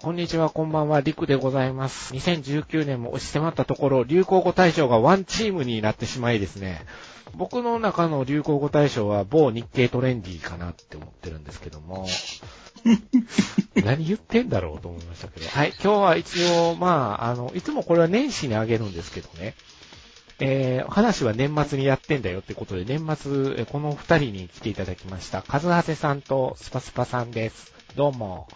こんにちは、こんばんは、りくでございます。2019年も押し迫ったところ、流行語大賞がワンチームになってしまいです。ね、僕の中の流行語大賞は某日経トレンディかなって思ってるんですけども、何言ってんだろうと思いましたけど、はい、今日は一応、まあ、あの、いつもこれは年始にあげるんですけどね、えー、話は年末にやってんだよってことで、年末、えこの二人に来ていただきました。カズハセさんとスパスパさんです。どうも。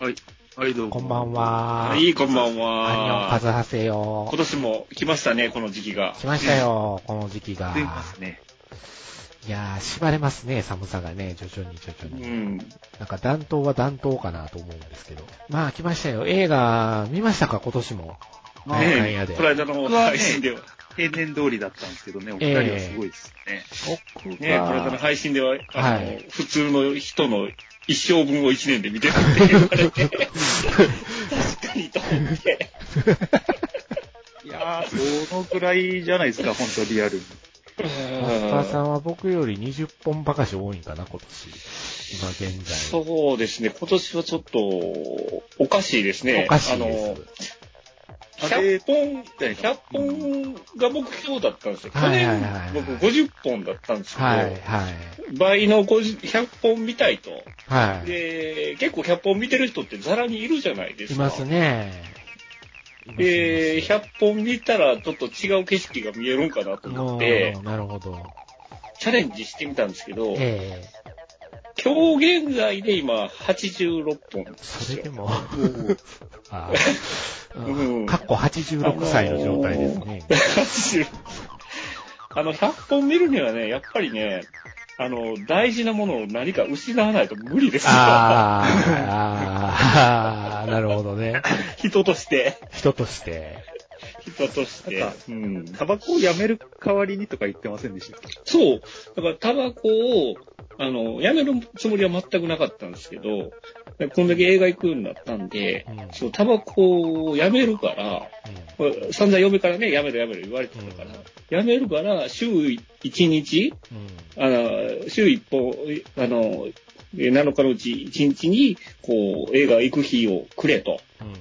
はい。はい、どうも。こんばんは。はい、こんばんは。カズハセよ今。年も来ましたね、この時期が。来ましたよ、この時期が。出ますね。いやー、縛れますね、寒さがね、徐々に徐々に。うん。なんか暖冬は暖冬かなと思うんですけど。まあ来ましたよ。映画、見ましたか、今年も。ねこの間の配信では、平年通りだったんですけどね、お二人はすごいですね。僕ね、この間のが、配信では、あの、はい普通の人の一生分を一年で見てたって言われて、確かにと思って。いやー、そのくらいじゃないですか、本当リアルに。マスターさんは僕より20本ばかし多いんかな、今年。今現在。そうですね、今年はちょっと、おかしいですね。おかしいであの、す。100本、100本が目標だったんですよ。去年僕50本だったんですけど、はい、はい。倍の50 100本見たいと。はい。で、結構100本見てる人ってザラにいるじゃないですか。いますね。で、いますい100本見たらちょっと違う景色が見えるんかなと思ってなるほど。チャレンジしてみたんですけど、え今日現在で今86本えですよそれでも、かっこ86歳の状態ですね。80あの、100本見るにはね、やっぱりね、あの、大事なものを何か失わないと無理ですよ。あーあー、なるほどね。人として。人として。人として。うん。タバコをやめる代わりにとか言ってませんでした？そう。だから、タバコを、あの、やめるつもりは全くなかったんですけど、こんだけ映画行くようになったんで、うんそう、タバコをやめるから、これ散々嫁からね、やめろやめろ言われてたから、やめるから、週1日、うん。あの、週1本、あの、え7日のうち1日に、こう、映画行く日をくれと。うん。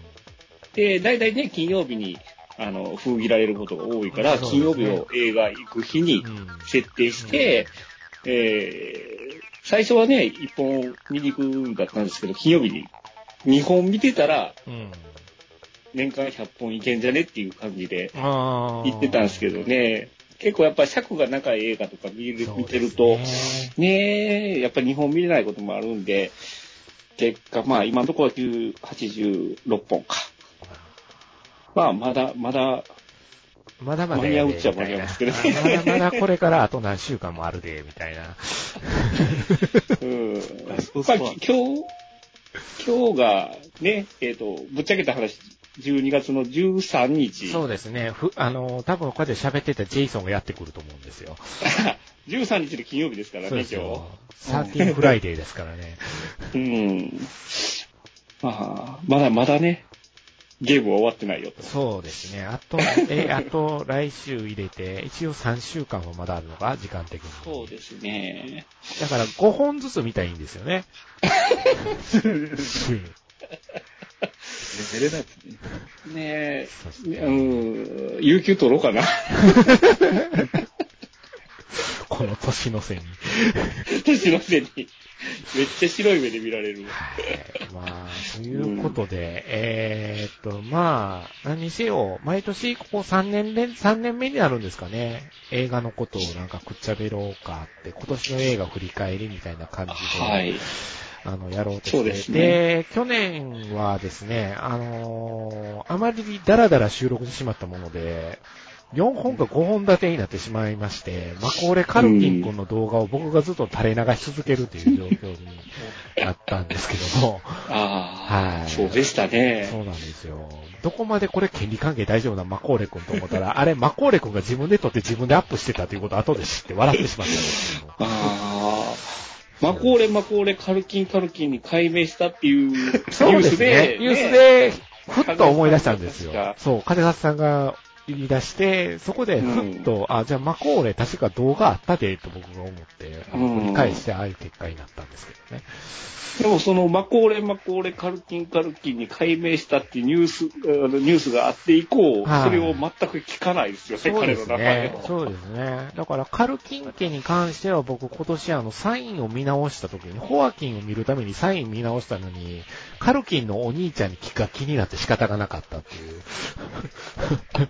で、大体ね、金曜日に、あの、封切られることが多いから、金曜日を映画行く日にうん。設定して、えー最初はね、1本見に行くんだったんですけど、金曜日に2本見てたら、うん。年間100本いけんじゃねっていう感じであ言ってたんですけどね、結構やっぱ尺が長い映画とか見る見てると、ねえ、やっぱり2本見れないこともあるんで、結果、まあ今のところは9 86本か。まあまだ、まだ、まだまだ間に合うっちゃ間に合うんですけどねまだまだこれからあと何週間もあるで、みたいな。うん。まあ今日、今日がね、えっ、と、ぶっちゃけた話、12月の13日。そうですね。ふ、あの、多分こうやって喋ってたジェイソンがやってくると思うんですよ。13日で金曜日ですからね、今ですよ。 Thirteen Friday ですからね。日。うん。まあ、まだまだね、ゲームは終わってないよと。そうですね。あと、え、あと来週入れて、一応3週間はまだあるのか、時間的に。そうですね。だから5本ずつ見たいんですよね。寝れないですね。ねそうですえ、うん、有給取ろうかな。この年の瀬に。年の瀬に。めっちゃ白い目で見られる。はい。まあ、ということで、えーっと、まあ、何にせよ、毎年ここ3年連、3年目になるんですかね。映画のことをなんかくっちゃべろうかって、今年の映画振り返りみたいな感じで、はい。あの、やろうとして。そうですねで、去年はですね、あのーあまりダラダラ収録してしまったもので、4本か5本立てになってしまいまして、マコーレ・カルキン君の動画を僕がずっと垂れ流し続けるという状況になったんですけども、ああ、はいそうでしたね。そうなんですよ。どこまでこれ権利関係大丈夫なマコーレ君と思ったら、あれマコーレ君が自分で撮って自分でアップしてたということを後で知って笑ってしまったんですけども。ああ。マコーレ、マコーレ、カルキン、カルキンに改名したっていうニュそうースですねで、。ニュースで、ふっと思い出したんですよ風。そう、金沢さんが言い出して、そこでふっと、あ、じゃあマコーレ確か動画あったで、と僕が思って、繰り返してああいう結果になったんですけどね。でもそのマコーレマコーレカルキンカルキンに解明したっていうニュース、あのニュースがあって以降、はいそれを全く聞かないですよね、そうです彼の名前ね。を。そうですね。だから、カルキン家に関しては僕今年あの、サインを見直した時に、ホアキンを見るためにサイン見直したのに、カルキンのお兄ちゃんにが気になって仕方がなかったっていう。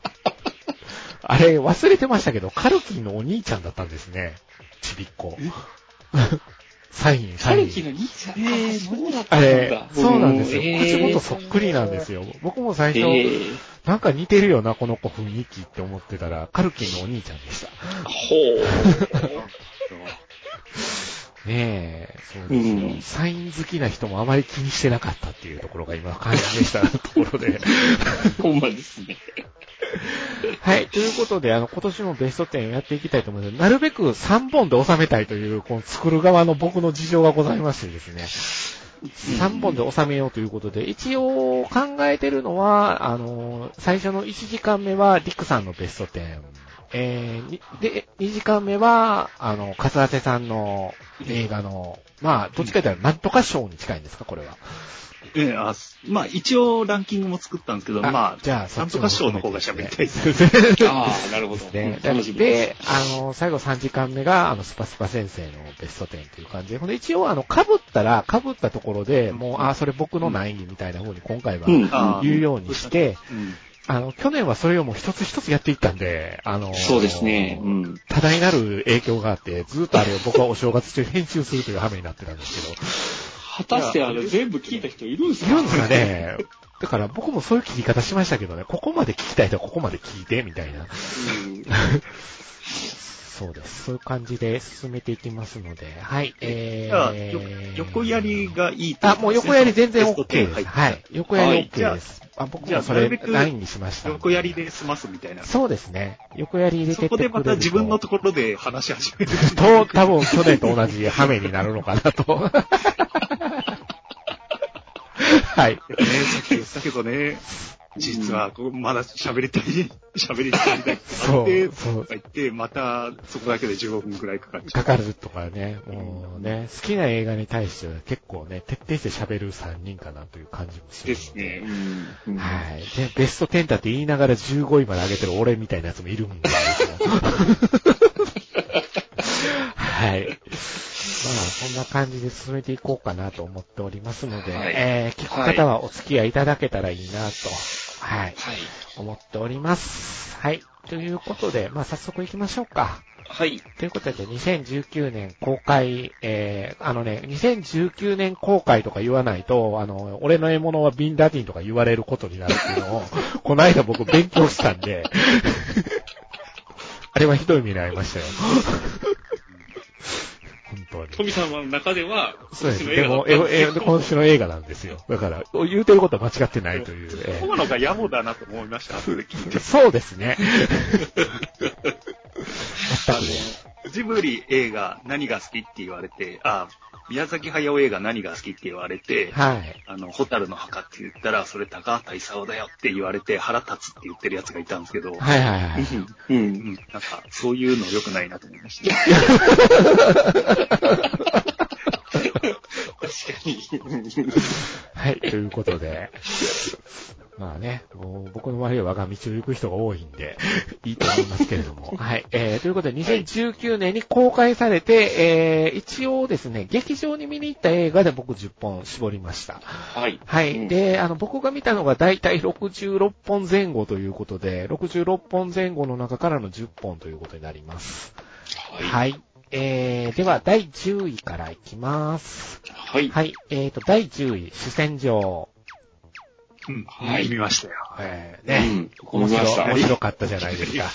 あれ、忘れてましたけど、カルキンのお兄ちゃんだったんですね。ちびっこ。サイン、サイン。カルキの兄ちゃん、えーあそうだったんあれだ。、そうなんですよ。えー口元そっくりなんですよ。僕も最え初、ーなんか似てるよな、この子雰囲気って思ってたら、カルキンのお兄ちゃんでした。ほ ねえ、そうですよ、うんサイン好きな人もあまり気にしてなかったっていうところが今感じでしたところで。う。ほんまですね。はい。ということで、あの、今年もベスト10やっていきたいと思います。なるべく3本で収めたいという、この作る側の僕の事情がございましてですね。3本で収めようということで、一応考えてるのは、あの、最初の1時間目はリクさんのベスト10。えーにで、2時間目は、あの、カツアテさんの映画の、まあ、どっちかというと、なんとか賞に近いんですか、これは。ええあすまあ一応ランキングも作ったんですけど、まあ、じゃあ、なんとか賞の方が喋りたいです。です。ああ、なるほど。ね。楽しみでで、あの、最後3時間目が、あの、スパスパ先生のベスト10という感じで、ほんで、一応、あの、被ったら、被ったところで、もう、あ、それ僕の何位みたいな風に今回はす。うん。あ言うようにして、うんあの、去年はそれをもう一つ一つやっていったんで、あの、そうですね。うん。多大なる影響があって、ずっとあれを僕はお正月中編集するという羽目になってたんですけど、果たしてあれ全部聞いた人いるんですか？いるんですかね だから僕もそういう切り方しましたけどね、ここまで聞きたい人はここまで聞いて、みたいな。うんそうです。そういう感じで進めていきますので、はい、えじゃあ、ーよ、横やりがいいとあ、もう横やり全然 OK 10です。はい。横やりはい OK です。あ、僕じゃあもそれラインにしました。横やりで済ますみたいな。そうですね。横やり入れてって。そこでまた自分のところで話し始める。と、多分去年と同じ羽目になるのかなと。はい。ね、さっき言ったけどね、実はまだ喋りたい、喋りたいみたいそうで、そう言って、またそこだけで15分くらいかかっちゃう。かかるとかね、もうね、好きな映画に対しては結構ね、徹底して喋る3人かなという感じもするのですね。はい。で、ベスト10だって言いながら15位まで上げてる俺みたいなやつもいるんですよ。はい。まあ、そんな感じで進めていこうかなと思っておりますので、はいえー、聞く方はお付き合いいただけたらいいなと、はい、はい。思っております。はい。ということで、まあ、早速行きましょうか。はい。ということで、2019年公開、えー、あのね、2019年公開とか言わないと、あの、俺の獲物はビンダディンとか言われることになるっていうのを、この間僕勉強したんで、あれはひどい目に遭いましたよ。本当に。富さんの中では、そうでも、え、え、今週の映画なんですよ。だから、言うてることは間違ってないという。え今のが野暮だなと思いました、後で聞いてー。そうですね。あの、ジブリ映画何が好きって言われて、あ、宮崎駿映画何が好きって言われて、はい。あの、ホタルの墓って言ったら、それ高畑勲だよって言われて腹立つって言ってるやつがいたんですけど、はいはいはい。う。うんん、なんか、そういうの良くないなと思いました。確かに。はい、ということで。まあね、僕の周りは我が道を行く人が多いんで、いいと思いますけれども。はい。えー、ということで、2019年に公開されて、えー、一応ですね、劇場に見に行った映画で僕10本絞りました。はい。はい。うんで、あの、僕が見たのが大体66本前後ということで、66本前後の中からの10本ということになります。はい。はい。えー、では、第10位からいきます。はい。はい。えーと、第10位、主戦場。うん、はい見ましたよ。えー、うね。ん。面白。面白かったじゃないですか。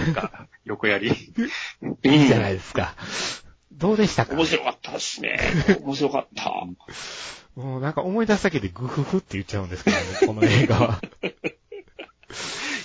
なんか、横やり。いいじゃないですか。どうでしたか面白かったですね。面白かった。もうなんか思い出すだけでグフフって言っちゃうんですけどね、この映画は。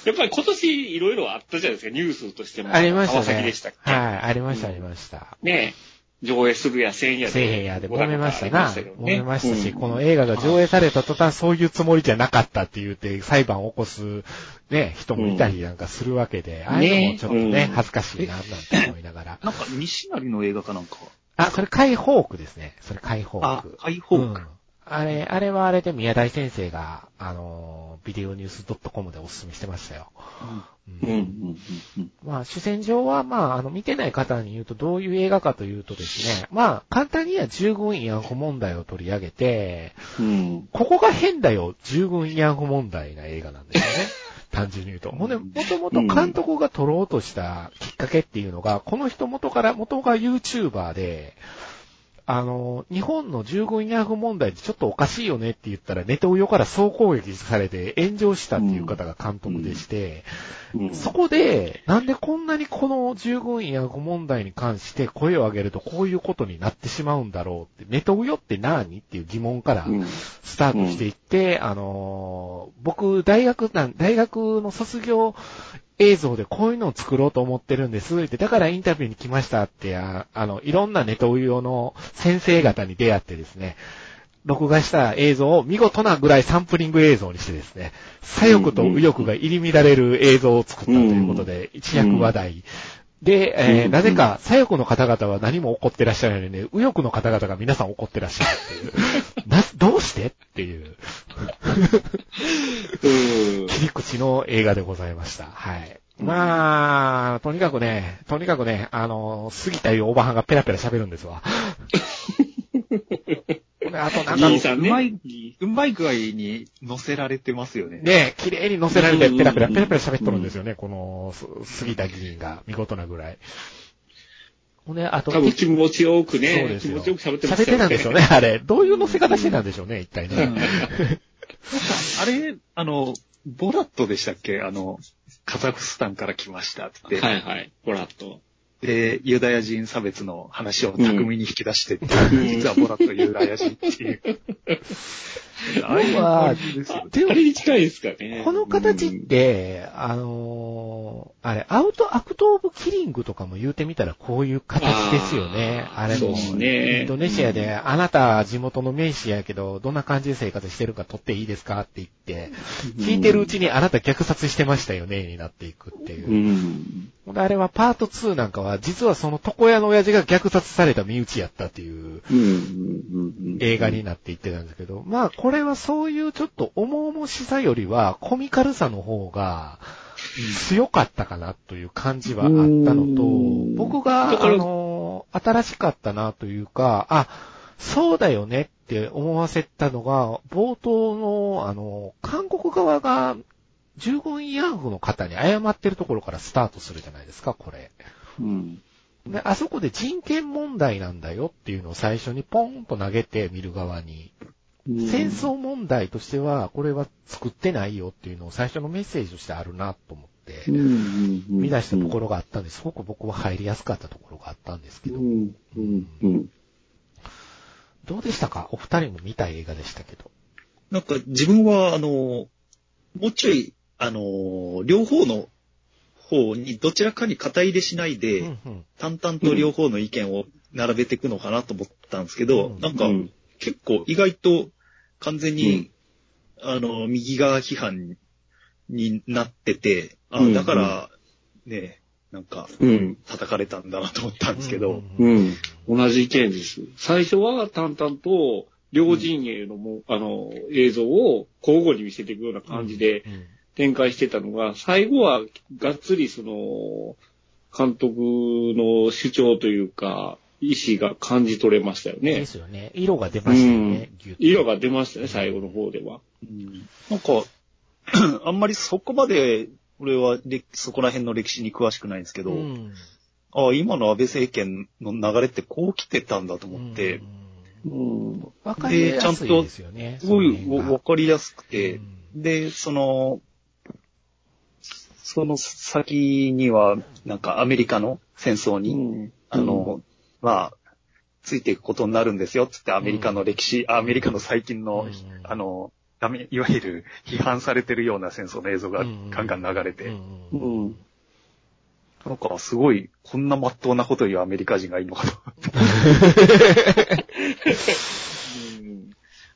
やっぱり今年いろいろあったじゃないですか、ニュースとしても。ありましたね。川崎でしたっけはい、ありました、うんありました。ね上映するやせんやで。せえへんやで揉めましたな。揉めねましたし、うんこの映画が上映された途端そういうつもりじゃなかったって言って裁判を起こすね、人もいたりなんかするわけで、ああいうのもちょっとね、ね恥ずかしいな、なんて思いながら。なんか、西成の映画かなんか。あ、それカイホークですね。それカイホーあク。、ハイホーク。うんあれ、あれはあれで宮台先生が、あの、ビデオニュース .com でお勧めしてましたよ。うん、うん、うんうん。まあ、主戦場は、まあ、あの、見てない方に言うとどういう映画かというとですね、まあ、簡単には従軍慰安婦問題を取り上げて、うん。ここが変だよ、従軍慰安婦問題な映画なんですよね。単純に言うと。ほんで、もともと監督が撮ろうとしたきっかけっていうのが、この人元から、元が YouTuber で、あの、日本の従軍慰安婦問題ってちょっとおかしいよねって言ったら、ネトウヨから総攻撃されて炎上したっていう方が監督でして、うん。そこで、なんでこんなにこの従軍慰安婦問題に関して声を上げるとこういうことになってしまうんだろうって、ネトウヨって何っていう疑問からうんスタートしていって、あのー僕、大学なん、大学の卒業映像でこういうのを作ろうと思ってるんです。って、だからインタビューに来ましたって、ああの、いろんなネトウヨの先生方に出会ってですね、録画した映像を見事なぐらいサンプリング映像にしてですね、左翼と右翼が入り乱れる映像を作ったということで、一躍話題。で、えーうんなぜか左翼の方々は何も怒ってらっしゃらないのに、右翼の方々が皆さん怒ってらっしゃるっていう。な、どうしてっていううん切り口の映画でございました。はい。まあ、とにかくね、とにかくね、あの、過ぎたいうおばはんがペラペラ喋るんですわ。であとなんか。うまいうまい具合に乗せられてますよね。ね、綺麗に乗せられてペラペラうんペラペラ喋っとるんですよね、この、す杉田議員が、見事なぐらい。ほんで、あと、多分気持ちよくそうねで、すよ気持ちよく喋ってま喋っしたよね。てたんですよね、あれ。どういう乗せ方してたんでしょうね、一体うんね。あれ、あの、ボラットでしたっけ？あの、カザフスタンから来ましたってはいはい。ボラッと。で、ユダヤ人差別の話を巧みに引き出してって、うん実はボラットユダヤ人っていう。ああいう感じですよね。でもあれに近いですかね。この形って、あのーあれ、アウト、アクトオブキリングとかも言うてみたらこういう形ですよね。あれも、ねインドネシアで、あなた地元の名士やけど、どんな感じで生活してるか撮っていいですかって言って、聞いてるうちにあなた虐殺してましたよね、になっていくっていうう。ん。あれはパート2なんかは、実はその床屋の親父が虐殺された身内やったっていううん。うん。映画になっていってたんですけど、まあこれはそういうちょっと重々しさよりはコミカルさの方が強かったかなという感じはあったのとうん、僕が、あの、新しかったなというか、あ、そうだよねって思わせたのが、冒頭の、あの、韓国側が従軍慰安婦の方に謝ってるところからスタートするじゃないですか、これ。うん。で、あそこで人権問題なんだよっていうのを最初にポンと投げて見る側に、戦争問題としては、これは作ってないよっていうのを最初のメッセージとしてあるなと思って、見見出したところがあったんですごく僕は入りやすかったところがあったんですけど。どうでしたか？お二人も見た映画でしたけど。なんか自分は、あの、もうちょい、あの、両方の方にどちらかに肩入れしないで、うんうん。淡々と両方の意見を並べていくのかなと思ったんですけど、うん。なんかうん。結構意外と完全に、あの、右側批判になってて、あうんだから、ね、なんかうん。叩かれたんだなと思ったんですけど、うん。同じ意見です。最初は淡々と、両陣営のも、あの、映像を交互に見せていくような感じでうん展開してたのが、最後はがっつりその、監督の主張というか、意思が感じ取れましたよでね。すよね。色が出ましたよね。ギュッと色が出ましたね、最後の方では。なんか、あんまりそこまで、俺は歴そこら辺の歴史に詳しくないんですけど、うんああ、今の安倍政権の流れってこう来てたんだと思って、うん。わかりやすいですよね。すごいわかりやすくて、うんで、その、その先には、なんかアメリカの戦争に、うんあの、まあ、ついていくことになるんですよ、つってアメリカの歴史、アメリカの最近の、うん。あの、いわゆる批判されてるような戦争の映像がガンガン流れて、うん。うん。なんかすごい、こんな真っ当なこと言うアメリカ人がいいのかと。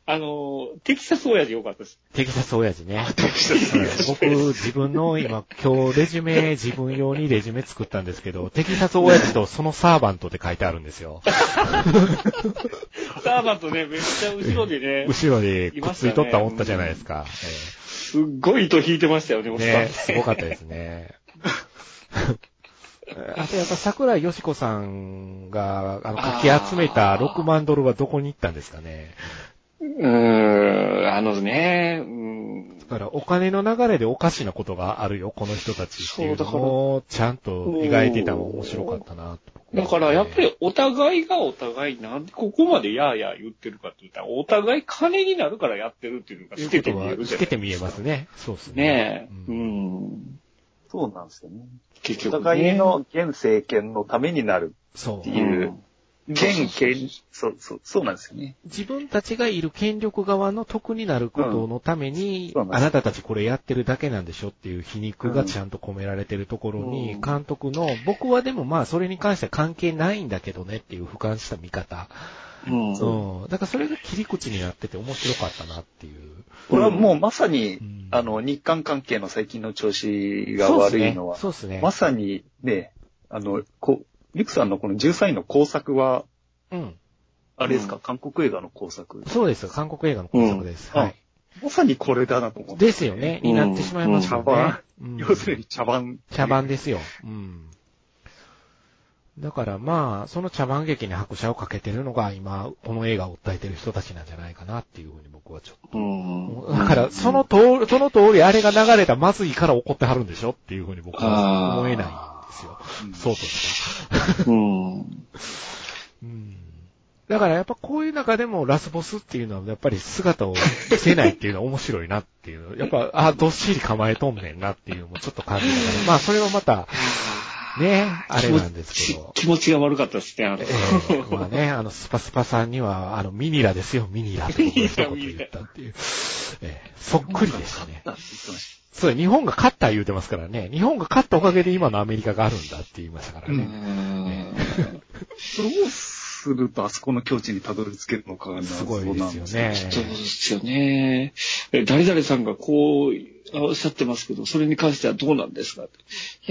うんあの、テキサス親父よかったです。テキサス親父ね。テキサス親父僕、自分の今、今日レジュメ、自分用にレジュメ作ったんですけど、テキサス親父とそのサーバントって書いてあるんですよ。サーバントね、めっちゃ後ろでね、後ろでくっついとったおったじゃないですか。すっごい糸引いてましたよね、おっさんね、すごかったですね。あとやっぱ桜井よしこさんが、あの、かき集めた6万ドルはどこに行ったんですかね。うーん、あのね、うん、だからお金の流れでおかしなことがあるよ、この人たちっていうのをちゃんと描いてたの面白かったなと。だからやっぱりお互いがお互いなんでここまでやーやー言ってるかって言ったら、お互い金になるからやってるっていうのが透けて見えるじゃない透けて見えますね。そうですね。ねえ、ううんん。そうなんですよね。お結局、ね。互いの現政権のためになるそうって。いう、現権、そう、そう、そうなんですよね。自分たちがいる権力側の得になることのために、うんあなたたちこれやってるだけなんでしょっていう皮肉がちゃんと込められてるところに、うん監督の、僕はでもまあそれに関しては関係ないんだけどねっていう俯瞰した見方。うん。うん。だからそれが切り口になってて面白かったなっていう。これはもうまさに、うんあの、日韓関係の最近の調子が悪いのは、そうですね。まさにね、あの、こリクさんのこの13位の工作は、うん。あれですか、うん韓国映画の工作。そうです。韓国映画の工作です。うんはい。まさにこれだなと思って。ですよね。になってしまいますよね。うん要するに茶番。茶番ですよ。うん。だからまあ、その茶番劇に拍車をかけてるのが今、この映画を訴えてる人たちなんじゃないかなっていうふうに僕はちょっうん。と。だから、その通り、その通りあれが流れたまずいから怒ってはるんでしょっていうふうに僕は思えないんですよ。うんそうとしか。うん。うん。だからやっぱこういう中でもラスボスっていうのはやっぱり姿を見せないっていうのは面白いなっていう。やっぱ、あ、どっしり構えとんねんなっていうのもちょっと感じながら。まあそれはまた、ね、あれなんですけど。気持ちが悪かったですね、あの。ええまあね、あの、スパスパさんには、あの、ミニラですよ、ミニラって僕が一言言ったっていう。ええそっくりでしたね。そう、日本が勝った言うてますからね。日本が勝ったおかげで今のアメリカがあるんだって言いましたからうね。どうするとあそこの境地にたどり着けるのかがすごいですよね。そうですよね。え誰々さんがこうおっしゃってますけど、それに関してはどうなんですか？い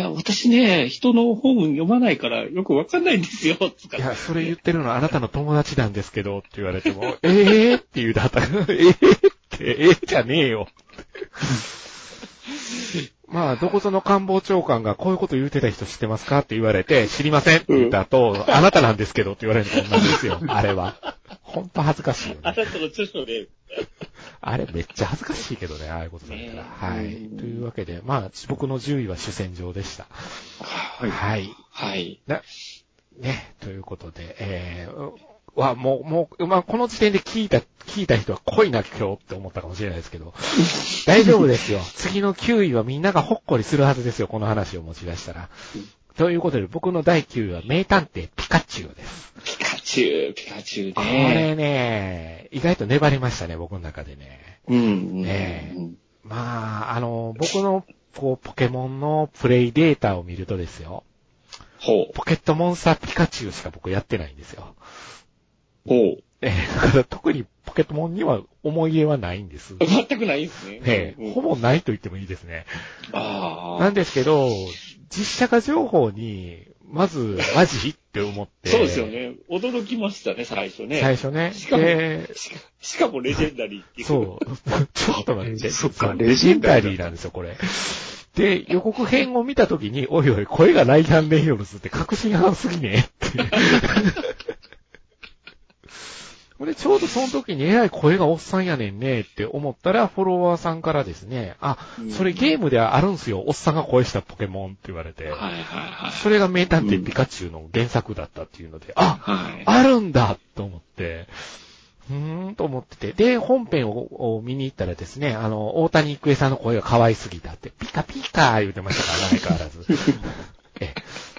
や、私ね、人の本読まないからよくわかんないんですよ。つかいや、それ言ってるのはあなたの友達なんですけどって言われても、ええー、って言うだったら、ええー、って、ええー、じゃねえよ。まあ、どこぞの官房長官がこういうこと言うてた人知ってますかって言われて、知りませんって言った後、あなたなんですけどって言われるのと同じですよ、あれは。ほんと恥ずかしいよね。あなたの著書で、あれめっちゃ恥ずかしいけどね、ああいうことだったら。ねはい。うんというわけで、まあ、僕の10位は主戦場でした。はいはい。はい。な、ね、ということで、えー、は、もう、もう、まあ、この時点で聞いた、聞いた人は濃いな今日って思ったかもしれないですけど、大丈夫ですよ。次の9位はみんながほっこりするはずですよ、この話を持ち出したら。ということで、僕の第9位は名探偵ピカチュウです。ピカチュウ、ピカチュウこね。れね、意外と粘りましたね、僕の中でね。うん。ねまあ、あの、僕の、こう、ポケモンのプレイデータを見るとですよ、ほう。ポケットモンスターピカチュウしか僕やってないんですよ。ほう。えーだから特にポケットモンには思い入れはないんです。全くないんですね。うんええほぼないと言ってもいいですね。ああ。なんですけど、実写化情報に、まず、マジって思って。そうですよ。ね。驚きましたね、最初ね。最初ね。しかもで、しかしかもレジェンダリーっていう。そう。ちょっと待って。そっかレジェンダリーなんですよ、これ。で、予告編を見たときに、おいおい、声がライアン・レイノルズって確信犯すぎねっていう。これちょうどその時にえらい声がおっさんやねんねって思ったら、フォロワーさんからですね、あ、それゲームではあるんすよ、おっさんが声したポケモンって言われて、はいはいはい。それが名探偵ピカチュウの原作だったっていうので、あ、はい。あるんだと思って、うーんと思ってて、で、本編をを見に行ったらですね、あの、大谷育恵さんの声が可愛すぎたって、ピカピカ言うてましたから、相変わらず。ええ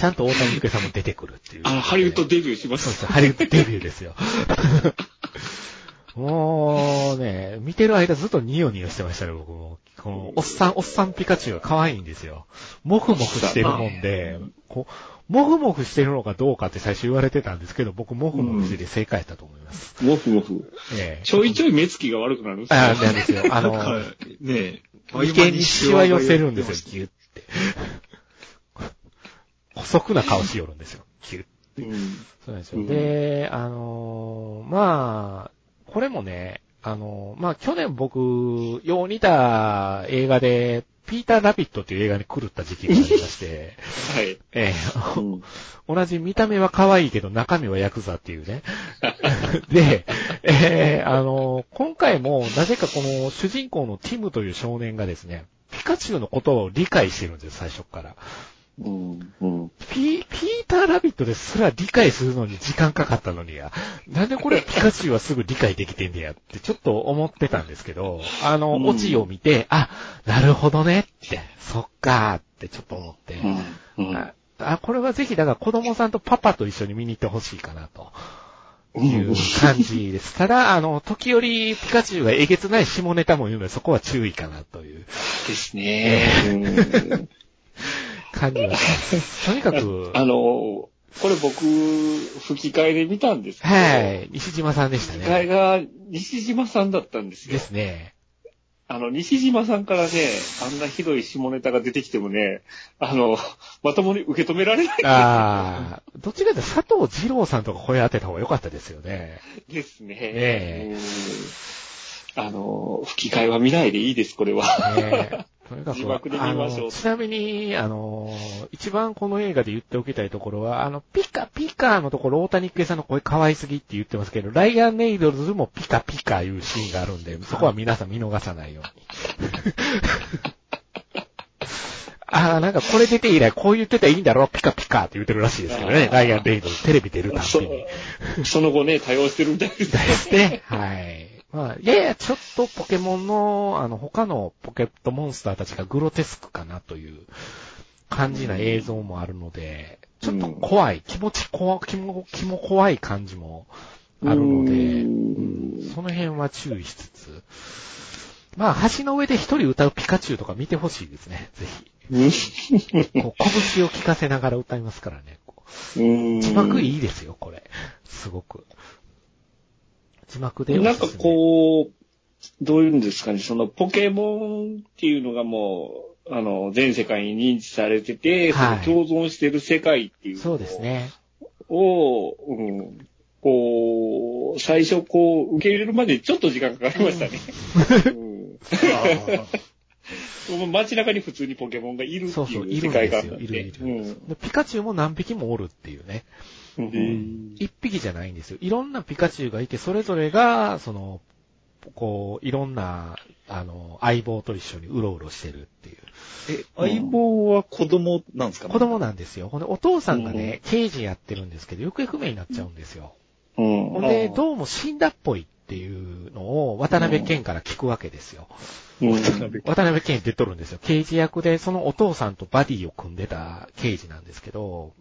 ちゃんと大谷育恵さんも出てくるっていう。あ、ハリウッドデビューしまそうです。した。ハリウッドデビューですよ。もうね、見てる間ずっとニヤニヤしてましたね、僕も。この、おっさん、おっさんピカチュウが可愛いんですよ。もふもふしてるもんで、こう、もふもふしてるのかどうかって最初言われてたんですけど、僕もふもふしてて正解やったと思います。もふもふ。ええちょいちょい目つきが悪くなるんですよ。あ、なんですよ。あの、はいねえ。眉間にシワ寄せるんですよ、ギュって。細くな顔しよるんですよ、ギュッうん。そうなんですよ。うんで、あのーまあ、これもね、あのーまあ、去年僕、よう似た映画で、ピーター・ラビットっていう映画に狂った時期がありまして、はい。ええうん同じ見た目は可愛いけど中身はヤクザっていうね。で、えーあの、今回もなぜかこの主人公のティムという少年がですね、ピカチュウのことを理解してるんですよ、最初から。うん。うん。ピ、ピーターラビットですら理解するのに時間かかったのにや。なんでこれピカチュウはすぐ理解できてんねやってちょっと思ってたんですけど、あの、うんオチを見て、あ、なるほどねって、そっかーってちょっと思って。うん。ああ、これはぜひ、だから子供さんとパパと一緒に見に行ってほしいかな、という感じです。ただ、あの、時折、ピカチュウがえげつない下ネタも言うので、そこは注意かな、というですね。うん感じはし。とにかく、あの、これ僕、吹き替えで見たんですけど、はい、西島さんでした吹き替えね。が西島さんだったんですよで。すね。あの、西島さんからね、あんなひどい下ネタが出てきてもね、あの、まともに受け止められないああ、どっちかというと佐藤二郎さんとか声当てた方が良かったですよね。ですね。ええうんあの、吹き替えは見ないでいいです、これは。ねとにかく、あの、ちなみに、あの、一番この映画で言っておきたいところは、あの、ピカピカのところ、大谷育恵さんの声可愛すぎって言ってますけど、ライアン・ネイドルズもピカピカいうシーンがあるんで、そこは皆さん見逃さないように。ああ、なんかこれ出て以来、こう言ってたらいいんだろピカピカって言ってるらしいですけどね、ライアン・ネイドルズテレビ出るたんそびに。その後ね、多用してるみたいです ですね。はい。まあ、ややちょっとポケモンの、あの、他のポケットモンスターたちがグロテスクかなという感じな映像もあるので、ちょっと怖い、気持ち怖、気も、気も怖い感じもあるので、うんその辺は注意しつつ、まあ、橋の上で一人歌うピカチュウとか見てほしいですね、ぜひ。こう、拳を効かせながら歌いますからね。字幕いいですよ、これ。すごく。字幕でなんかこう、どういうんですかね、そのポケモンっていうのがもう、あの、全世界に認知されてて、はい共存してる世界っていうのそうですね。を、うん、こう、最初こう、受け入れるまでちょっと時間かかりましたね。うん、街中に普通にポケモンがいるってそうそう、いういる世んですよ。いるいる、うんで。ピカチュウも何匹もおるっていうね。うん一匹じゃないんですよ。いろんなピカチュウがいて、それぞれが、その、こう、いろんな、あの、相棒と一緒にうろうろしてるっていう。え、相棒は子供なんですか？子供なんですよ。ほんで、お父さんがね、刑事やってるんですけど、行方不明になっちゃうんですよ。うん。ほんで、どうも死んだっぽいっていうのを、渡辺謙から聞くわけですよ。うん渡辺謙出とるんですよ。刑事役で、そのお父さんとバディを組んでた刑事なんですけど、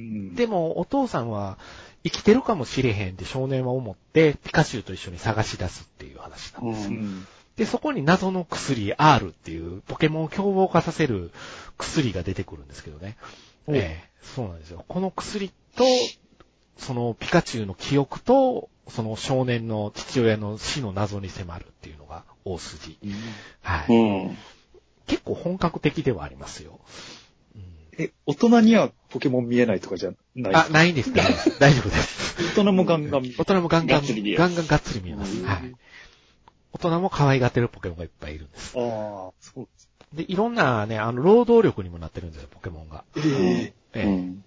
うんでも、お父さんは生きてるかもしれへんって少年は思って、ピカチュウと一緒に探し出すっていう話なんです。うんで、そこに謎の薬 R っていうポケモンを凶暴化させる薬が出てくるんですけどね。ええそうなんですよ。この薬と、そのピカチュウの記憶と、その少年の父親の死の謎に迫るっていうのが大筋。はい。うん。結構本格的ではありますよ。え、大人にはポケモン見えないとかじゃない？あ、ないんですか 大丈夫です。大人もガンガン見大人もガンガン、ガンガンがっつり見えます。はい。大人も可愛がってるポケモンがいっぱいいるんです。ああ、そうで、いろんなね、あの、労働力にもなってるんですよ、ポケモンが。ええええうん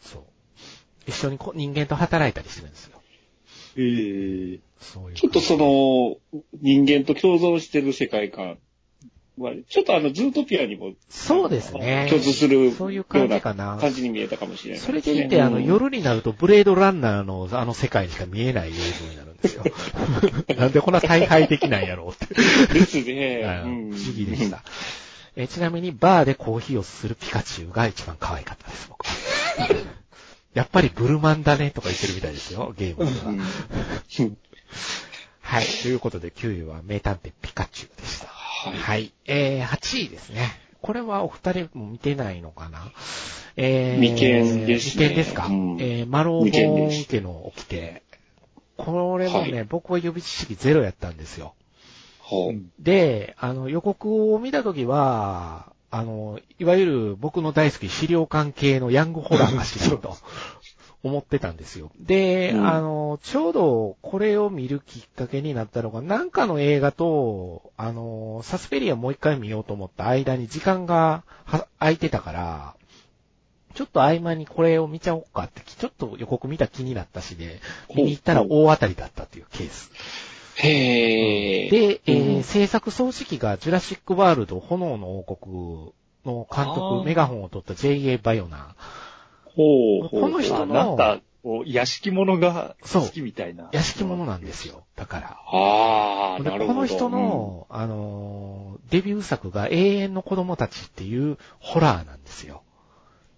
そう。一緒にこ人間と働いたりしてるんですよ。ええそういう。ちょっとその、人間と共存してる世界観は、ちょっとあの、ズートピアにもそうですね。共通するよそういうう感じなかな。感じに見えたかもしれない、それでいて、あの、夜になると、ブレードランナーのあの世界にしか見えない映像になるんですよ。なんでこんな大敗的なんやろうって。ですね。不思議でした。えちなみに、バーでコーヒーをするピカチュウが一番可愛かったです、僕は。やっぱりブルマンだねとか言ってるみたいですよ、ゲームでは。うんはい。ということで、9位は名探偵ピカチュウ。はい。はい。えー、8位ですね。これはお二人も見てないのかな？えー、未見ですね未見ですか、うんえー、マローボですーン家の掟。これもね、はい僕は予備知識ゼロやったんですよ。ほう。で、あの、予告を見たときは、あの、いわゆる僕の大好き資料館系のヤングホラーがしろと 思ってたんですよ。で、うんあの、ちょうどこれを見るきっかけになったのが、なんかの映画と、あの、サスペリアもう一回見ようと思った間に時間がは空いてたから、ちょっと合間にこれを見ちゃおうかって、ちょっと予告見た気になったしで、見に行ったら大当たりだったっていうケース。へえ。で、えーうん制作総指揮がジュラシックワールド炎の王国の監あ督、ーメガホンを取った J.A. バヨナ。ほう。この人あな屋敷物が好きみたいな。ー。屋敷物なんですよ。だから。ああ、でなるほど。この人の、あのーデビュー作が永遠の子供たちっていうホラーなんですよ。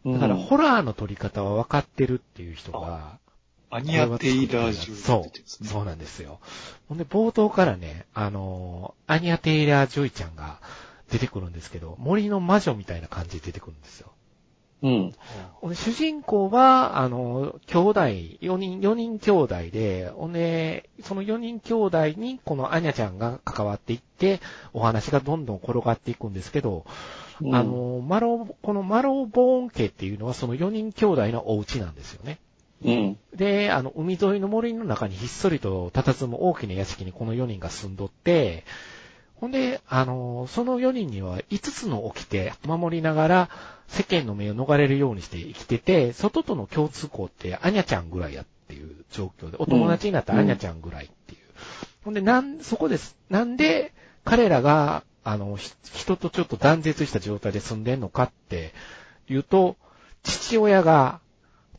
うん、だから、ホラーの撮り方は分かってるっていう人が、アニア・テイラー・ジョイそうそうなんですよ。ほんで、冒頭からね、あのーアニア・テイラー・ジョイちゃんが出てくるんですけど、森の魔女みたいな感じで出てくるんですよ。うん。主人公は、あの、兄弟、4人、4人兄弟で、ほんで、その4人兄弟に、このアニャちゃんが関わっていって、お話がどんどん転がっていくんですけど、うんあ、の、マロー、このマローボーン家っていうのは、その4人兄弟のお家なんですよね。うん。で、あの、海沿いの森の中にひっそりと佇む大きな屋敷にこの4人が住んどって、ほんで、あの、その4人には5つの掟守りながら世間の目を逃れるようにして生きてて、外との共通項ってアニャちゃんぐらいやっていう状況で、お友達になったアニャちゃんぐらいっていう。ほんで、なん、そこです。なんで、彼らが、あの、ひ人とちょっと断絶した状態で住んでんのかっていうと、父親が、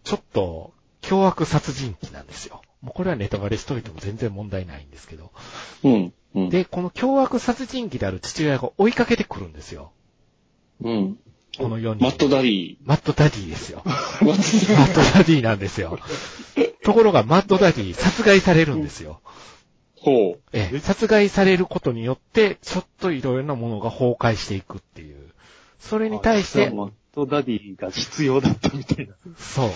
ちょっと、凶悪殺人鬼なんですよ。もうこれはネタバレしといても全然問題ないんですけど。うん。うん。、で、この凶悪殺人鬼である父親が追いかけてくるんですよ。うん。この4人。マッドダディ。マッドダディですよ。マッドダディなんですよ。ところがマッドダディ殺害されるんですよ。ほう。ええ、殺害されることによって、ちょっといろいろなものが崩壊していくっていう。それに対して、マッドダディが必要だったみたいな。そう。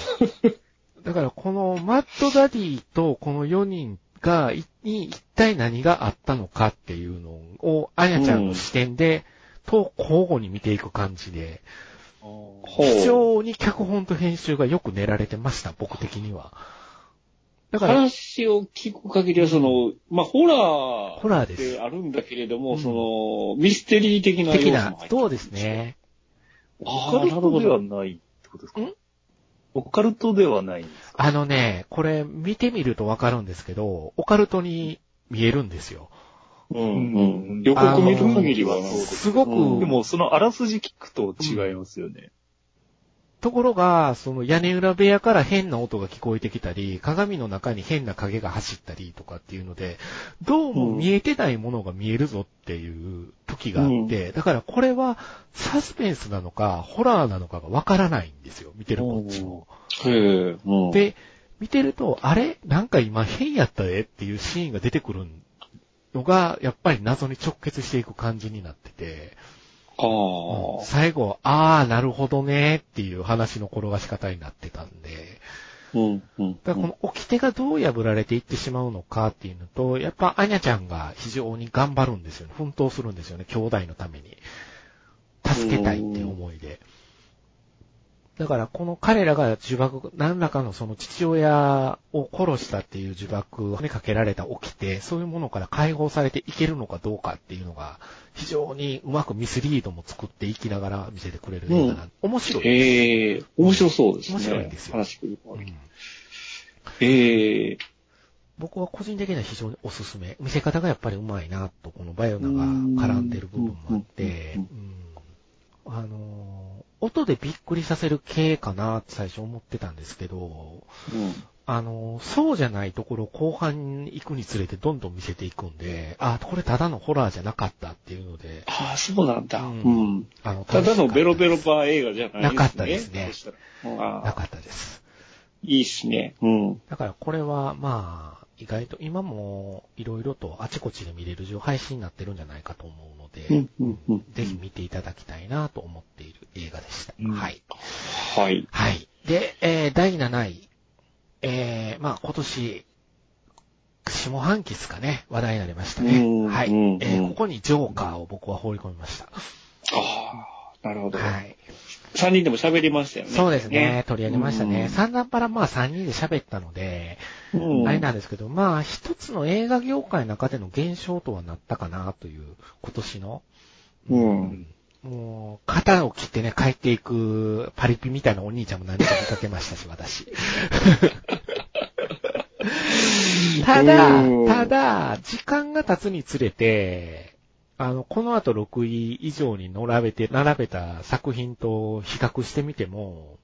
だからこのマッドダディとこの4人が、いに一体何があったのかっていうのを、あやちゃんの視点で、と交互に見ていく感じで、ほ非う。常に脚本と編集がよく練られてました、僕的には。だから、話を聞く限りは、その、まあ、ホラー。ホラーですであるんだけれども、うんその、ミステリー的な要的な素も入って、そうです。ね。オカルトではど。ないってことですか？ん？オカルトではないんですか？あのね、これ見てみるとわかるんですけど、オカルトに見えるんですよ。うんうん。予告見る限りは、すごく、うん。でも、そのあらすじ聞くと違いますよね。ところが、その屋根裏部屋から変な音が聞こえてきたり、鏡の中に変な影が走ったりとかっていうので、どうも見えてないものが見えるぞっていう時があって、だからこれはサスペンスなのか、ホラーなのかがわからないんですよ、見てるこっちも。へえ、うん。、で、見てると、あれ？なんか今変やったでっていうシーンが出てくるのが、やっぱり謎に直結していく感じになってて、ああ、最後、あー、なるほどねっていう話の転がし方になってたんで、うん、うん。だからこの掟がどう破られていってしまうのかっていうのと、やっぱアニャちゃんが非常に頑張るんですよね。奮闘するんですよね、兄弟のために。助けたいって思いで。だからこの彼らが呪縛、何らかのその父親を殺したっていう呪縛にかけられた掟、そういうものから解放されていけるのかどうかっていうのが、非常にうまくミスリードも作っていきながら見せてくれる映画な面白いです。へえ、面白そうですね。面白いんですよ。話聞くうん。へえ、僕は個人的には非常におすすめ。見せ方がやっぱりうまいなと、このバイオナが絡んでる部分もあって、ううんん。あのー音でびっくりさせる系かなって最初思ってたんですけど、うん。あのーそうじゃないところを後半に行くにつれてどんどん見せていくんで、あ、これただのホラーじゃなかったっていうので、ああ、そうなんだ。ううんん。あの、ただのベロベロ楽しバー映画じゃないですね。なかったですねなかったです。いいっすね。うん。だからこれは、まあ、意外と今もいろいろとあちこちで見れる上配信になってるんじゃないかと思うので、うんうんうんぜひ見ていただきたいなと思っている映画でした。うんはい。はい。はい。で、えー、第7位。えー、まあ今年、下半期ですかね、話題になりましたね。うんはい。うんえー、ここにジョーカーを僕は放り込みました。ああ、なるほど。はい。3人でも喋りましたよね。そうですね、取り上げましたね。うん三段パラまあ3人で喋ったので、うんあれなんですけど、まあ一つの映画業界の中での現象とはなったかなという、今年の。うんもう、肩を切ってね、帰っていくパリピみたいなお兄ちゃんも何か見かけましたし、私。ただうん、ただ、時間が経つにつれて、あの、この後6位以上に並べて、並べた作品と比較してみても、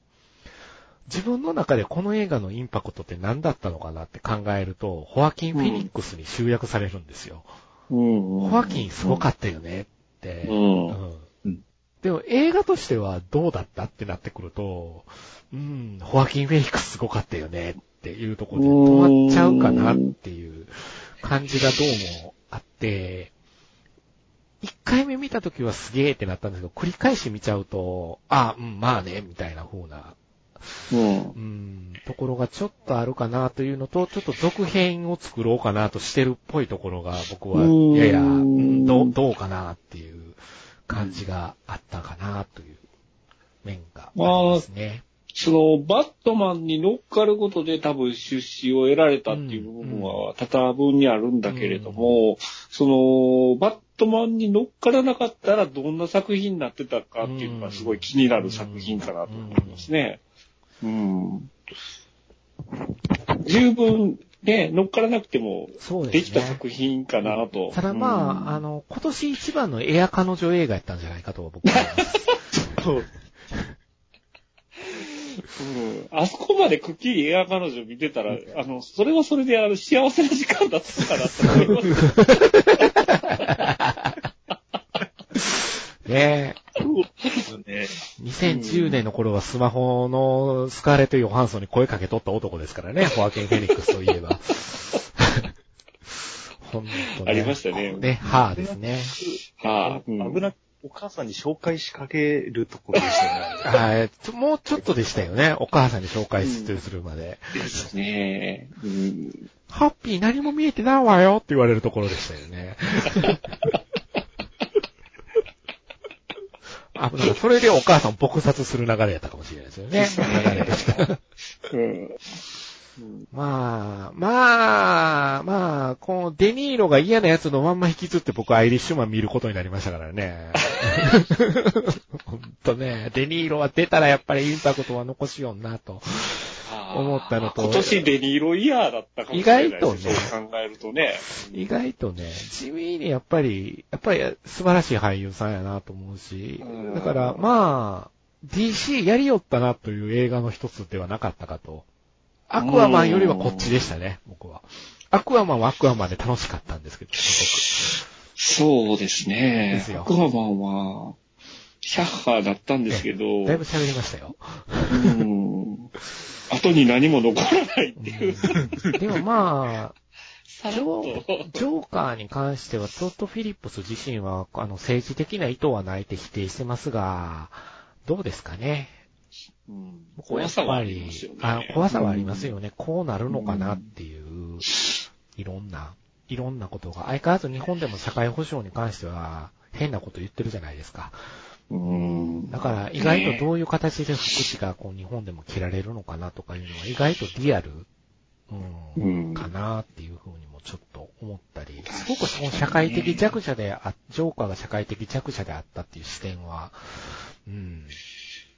自分の中でこの映画のインパクトって何だったのかなって考えると、ホアキン・フェニックスに集約されるんですよ。うん。ホアキンすごかったよねって。うんでも映画としてはどうだったってなってくると、うん、ホアキン・フェニックスすごかったよねっていうところで止まっちゃうかなっていう感じがどうもあって、一回目見た時はすげーってなったんですけど、繰り返し見ちゃうと、あ、うん、まあね、みたいな風なうん。うん、ところがちょっとあるかなというのと、ちょっと続編を作ろうかなとしてるっぽいところが僕はうんやや、うんどう、どうかなっていう感じがあったかなという面がありますね。その、バットマンに乗っかることで多分出資を得られたっていう部分は多々分にあるんだけれども、その、バットマンに乗っからなかったらどんな作品になってたかっていうのがすごい気になる作品かなと思いますね。うん。十分ね、乗っからなくてもそうですね。できた作品かなと。ただまあ、あの、今年一番のエア彼女映画やったんじゃないかと僕は思います。うんうんあそこまでくっきりエア彼女見てたら、あの、それはそれであの幸せな時間だったかなと思います。ねね。え、2010年の頃はスマホのスカーレット・ヨハンソンに声かけとった男ですからね、ホアケン・フェニックスといえば。本当ね。ありましたねね、はぁですね。はあ、うん危なく、お母さんに紹介しかけるところでしたね。はい。もうちょっとでしたよね。お母さんに紹介するまで。ですね。うん。ハッピー何も見えてないわよって言われるところでしたよね。あ、なんかそれでお母さんを撲殺する流れやったかもしれないですよね。流れでした。うん。まあ、まあ、まあ、このデニーロが嫌なやつのまんま引きずって僕アイリッシュマン見ることになりましたからね。ほんとね、デニーロは出たらやっぱりインパクトは残しよんなと。思ったのと今年デニーロイヤーだったかもしれない意外とねそう考えるとね。意外とね、地味にやっぱり、やっぱり素晴らしい俳優さんやなと思うしうん、だからまあ、DC やりよったなという映画の一つではなかったかと。アクアマンよりはこっちでしたね、僕は。アクアマンはアクアマンで楽しかったんですけど、すそうですね。ですよアクアマンは、ヒャッハーだったんですけど。だいぶ喋りましたよ。うん。後に何も残らないっていう。でもまあ、ジョと。ージョーカーに関しては、トッド・フィリップス自身は、あの、政治的な意図はないって否定してますが、どうですかね。うん怖さはあぱりりますよね。あ怖さはありますよね。こうなるのかなっていう、いろんな、いろんなことが。相変わらず日本でも社会保障に関しては、変なこと言ってるじゃないですか。うん。だから、意外とどういう形で福祉がこう日本でも切られるのかなとかいうのは、意外とリアル、うん、うんかなっていうふうにもちょっと思ったり、すごくその社会的弱者であ、ジョーカーが社会的弱者であったっていう視点は、うん、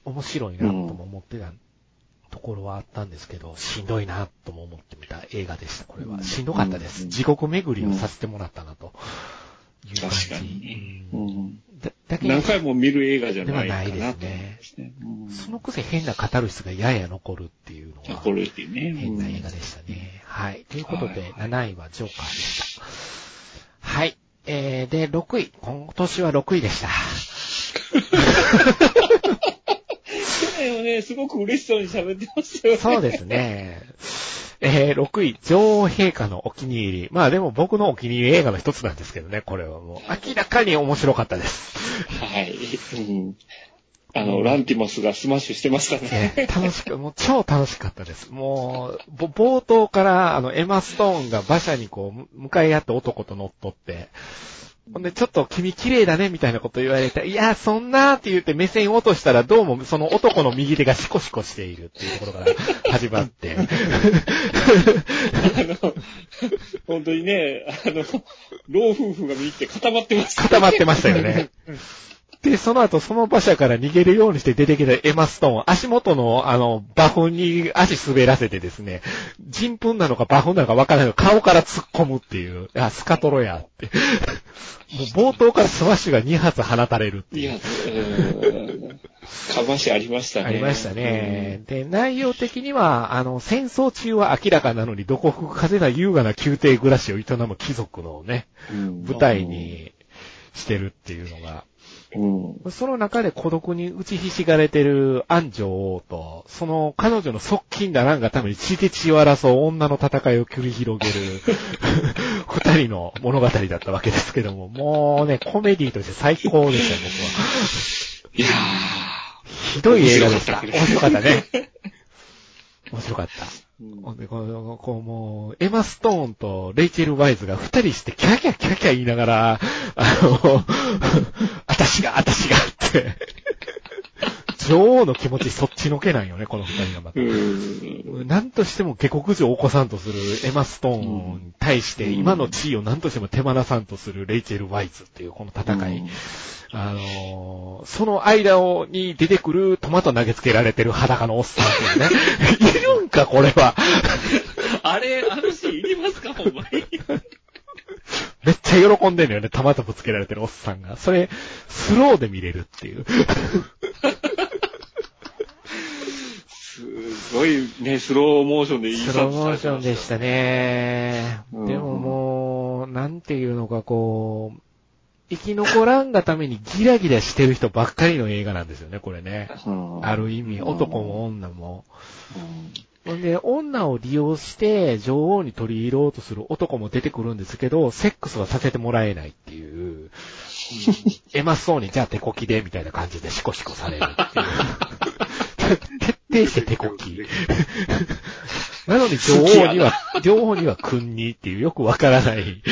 面白いなとも思ってたところはあったんですけど、しんどいなとも思ってみた映画でした、これは。しんどかったです。うん地獄巡りをさせてもらったなという感じ。確かにね。ううんん。だだけど何回も見る映画じゃないかなとではない思ですねそのくせ変なカタルシスがやや残るっていうのは、これっていうね。変な映画でしたね。はい。ということで、7位はジョーカーでした。はい。えー、で、6位。今年は6位でした。去年はね、すごく嬉しそうに喋ってましたよね。そうですね。えー、6位、女王陛下のお気に入り。まあでも僕のお気に入り映画の一つなんですけどね、これはもう、明らかに面白かったです。はい。うん。あの、ランティモスがスマッシュしてましたね。ね楽しく、もう超楽しかったです。もう、ぼ冒頭から、あの、エマ・ストーンが馬車にこう、向かい合って男と乗っとって、ほんで、ちょっと君綺麗だね、みたいなこと言われて、いや、そんなーって言って目線落としたら、どうもその男の右手がシコシコしているっていうところから始まって、あの、本当にね、あの、老夫婦が見に来て固まってました。固まってましたよね。で、その後、その馬車から逃げるようにして出てきたエマ・ストーン、足元の、あの、馬糞に足滑らせてですね、人糞なのか馬糞なのかわからないけど、顔から突っ込むっていう、あ、スカトロやって。もう冒頭からスマッシュが2発放たれるっていう。いや、うん。かましありましたね。ありましたね。で、内容的には、あの、戦争中は明らかなのに、どこ吹く風な優雅な宮廷暮らしを営む貴族のね、うん。舞台にしてるっていうのが、うん。その中で孤独に打ちひしがれてる安女王と、その彼女の側近だなんがために血で血を争う女の戦いを繰り広げる 二人の物語だったわけですけども、もうね、コメディとして最高でしたよ、僕は。いやひどい映画でした。面面白かったね。面白かった。ー。ほんで、この、こうもう、エマ・ストーンとレイチェル・ワイズが二人してキャキャキャキャ言いながら、あの、私が、私がって、女王の気持ちそっちのけなんよね、この二人がまた。うん。何としても下克上を起こさんとするエマ・ストーンに対して、うん今の地位を何としても手放さんとするレイチェル・ワイズっていうこの戦い。うんあのーその間をに出てくるトマト投げつけられてる裸のおっさんっていうね。いるんか、これは。あれ、あのシーンいりますか、ほんまに。めっちゃ喜んでんのよね、トマトぶつけられてるおっさんが。それ、スローで見れるっていう。すごいね、スローモーションでいいスローモーションでしたね。うんでももう、なんていうのかこう、生き残らんがためにギラギラしてる人ばっかりの映画なんですよね、これね。うんある意味、男も女も。ほんで、女を利用して女王に取り入ろうとする男も出てくるんですけど、セックスはさせてもらえないっていう、エマそうに、じゃあ手こきで、みたいな感じでシコシコされるっていう。徹底して手こき。なのに女王には、女王には君にっていうよくわからない。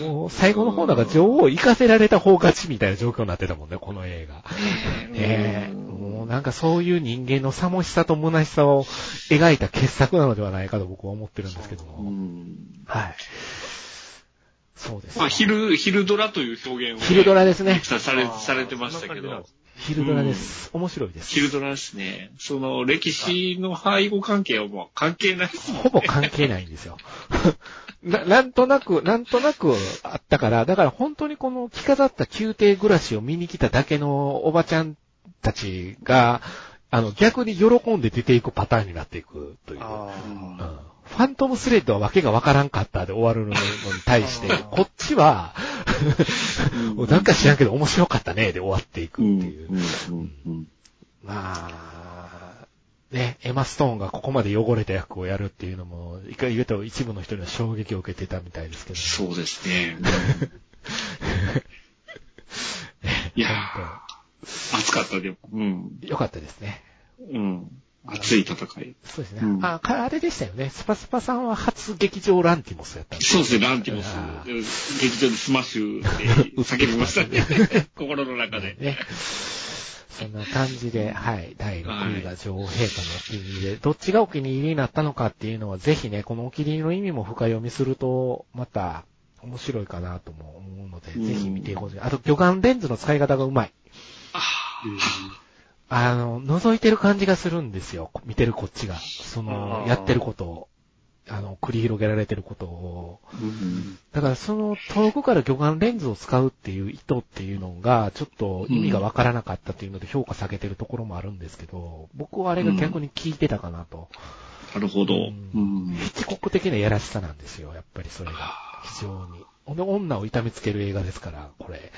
もう最後の方なんか女王を行かせられた方勝ちみたいな状況になってたもんね、この映画。ねえ、もうなんかそういう人間のさもしさと虚しさを描いた傑作なのではないかと僕は思ってるんですけども。うんはい。そうです。まあ、昼、昼ドラという表現をね、昼ドラですね。さされ、されてましたけど、昼ドラです。面白いです。昼ドラですね。その歴史の背後関係はもう関係ないね。ほぼ関係ないんですよ。な、なんとなく、なんとなくあったから、だから本当にこの着飾った宮廷暮らしを見に来ただけのおばちゃんたちが、あの、逆に喜んで出ていくパターンになっていくという。あうんファントムスレッドはわけがわからんかったで終わるのに対してこっちは、なんか知らんけど面白かったねで終わっていくうん。っていう。まあ、ね、エマ・ストーンがここまで汚れた役をやるっていうのも、いか言うと一部の人には衝撃を受けてたみたいですけど。そうですね。いやー、熱かったでも。うん。よかったですね。うん。熱い戦い。そうですね。うんあ、かあれでしたよね。スパスパさんは初劇場ランティモスやったんそうですね、ランティモスあ。劇場でスマッシュで叫びましたね。心の中で。ね。そんな感じで、はい、第6位が女王陛下のお気に入りで、どっちがお気に入りになったのかっていうのは、ぜひね、このお気に入りの意味も深読みすると、また、面白いかなとも思うので、うんぜひ見てほしい。あと、魚眼レンズの使い方がうまい。あの、覗いてる感じがするんですよ。見てるこっちが。そのやってることを、あの、繰り広げられてることを。うんだからその遠くから魚眼レンズを使うっていう意図っていうのが、ちょっと意味がわからなかったっていうので評価下げてるところもあるんですけど、僕はあれが逆に効いてたかなと。なるほど。ううんコック的なやらしさなんですよ、やっぱりそれが。非常に。女を痛めつける映画ですから、これ。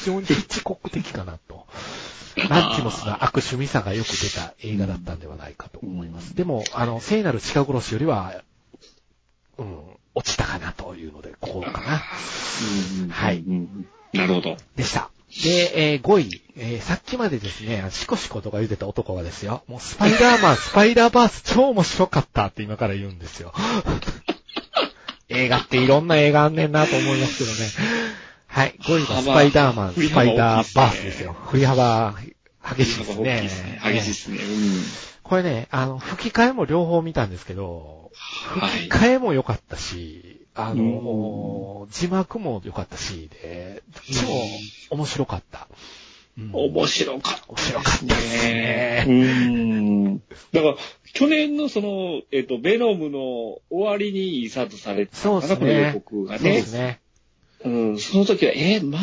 非常にヒッチコック的かなと。ランチモスの悪趣味さがよく出た映画だったんではないかと思います。でも、あの、聖なる鹿殺しよりは、うん、落ちたかなというので、こうかな。はいうんなるほど。でした。で、えー5位、えーさっきまでですね、シコシコとか言ってた男がですよ、もうスパイダーマン、スパイダーバース超面白かったって今から言うんですよ。映画っていろんな映画あんねんなと思いますけどね。はい、5位がスパイダーマン、スパイダーバースですよ。振り幅、激しいですね。激しいですね。うん。これね、あの、吹き替えも両方見たんですけど、はい吹き。替えも良かったし、あの、字幕も良かったし、で、どっちも面白かった。うん面白かった面白かったですねうん。だから、去年のその、えっ、と、ベノムの終わりにインサートされてたそうですのかな、この予ね。告がねそうです。ね。うん、その時は、えーま、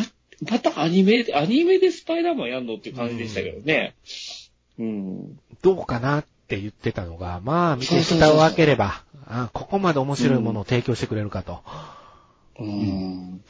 またアニメ、アニメでスパイダーマンやんのっていう感じでしたけどね。うん。どうかなって言ってたのが、まあ、見て蓋を開ければ、あここまで面白いものを提供してくれるかと。うん。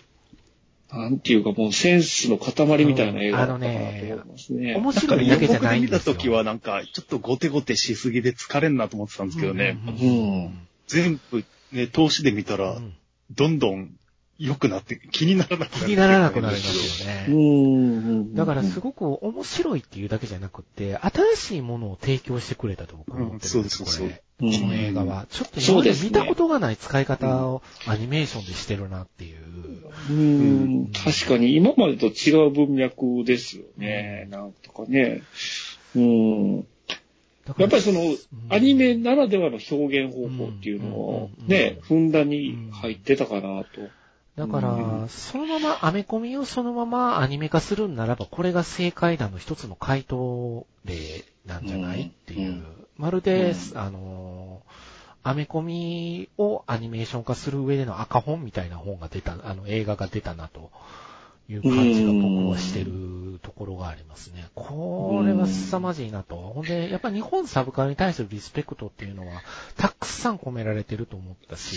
なんていうかもうセンスの塊みたいな映画だったかなと思いますね。面なんか白いだけじゃないんですよ。時はなんか、ちょっとゴテゴテしすぎで疲れんなと思ってたんですけどね。うんうん全部ね、投資で見たら、うんどんどん良くなって、気にならなくなる。気にならなくなりますよね。うん。だからすごく面白いっていうだけじゃなくて、新しいものを提供してくれたと僕は思ってるんです、うんそうそうそうこれ。うんこの映画は。ちょっと今まそうで見たことがない使い方をアニメーションでしてるなっていう。うん、確かに今までと違う文脈ですよね。なんとかね。うん。やっぱりその、アニメならではの表現方法っていうのをね、ふんだんに入ってたかなと。だから、そのまま、アメコミをそのままアニメ化するんならば、これが正解だの一つの回答例なんじゃないっていう。うんまるで、うんあの、アメコミをアニメーション化する上での赤本みたいな本が出た、あの映画が出たなという感じが僕はしてるところがありますね。これは凄まじいなと。ほんで、やっぱ日本サブカルに対するリスペクトっていうのは、たくさん込められてると思ったし。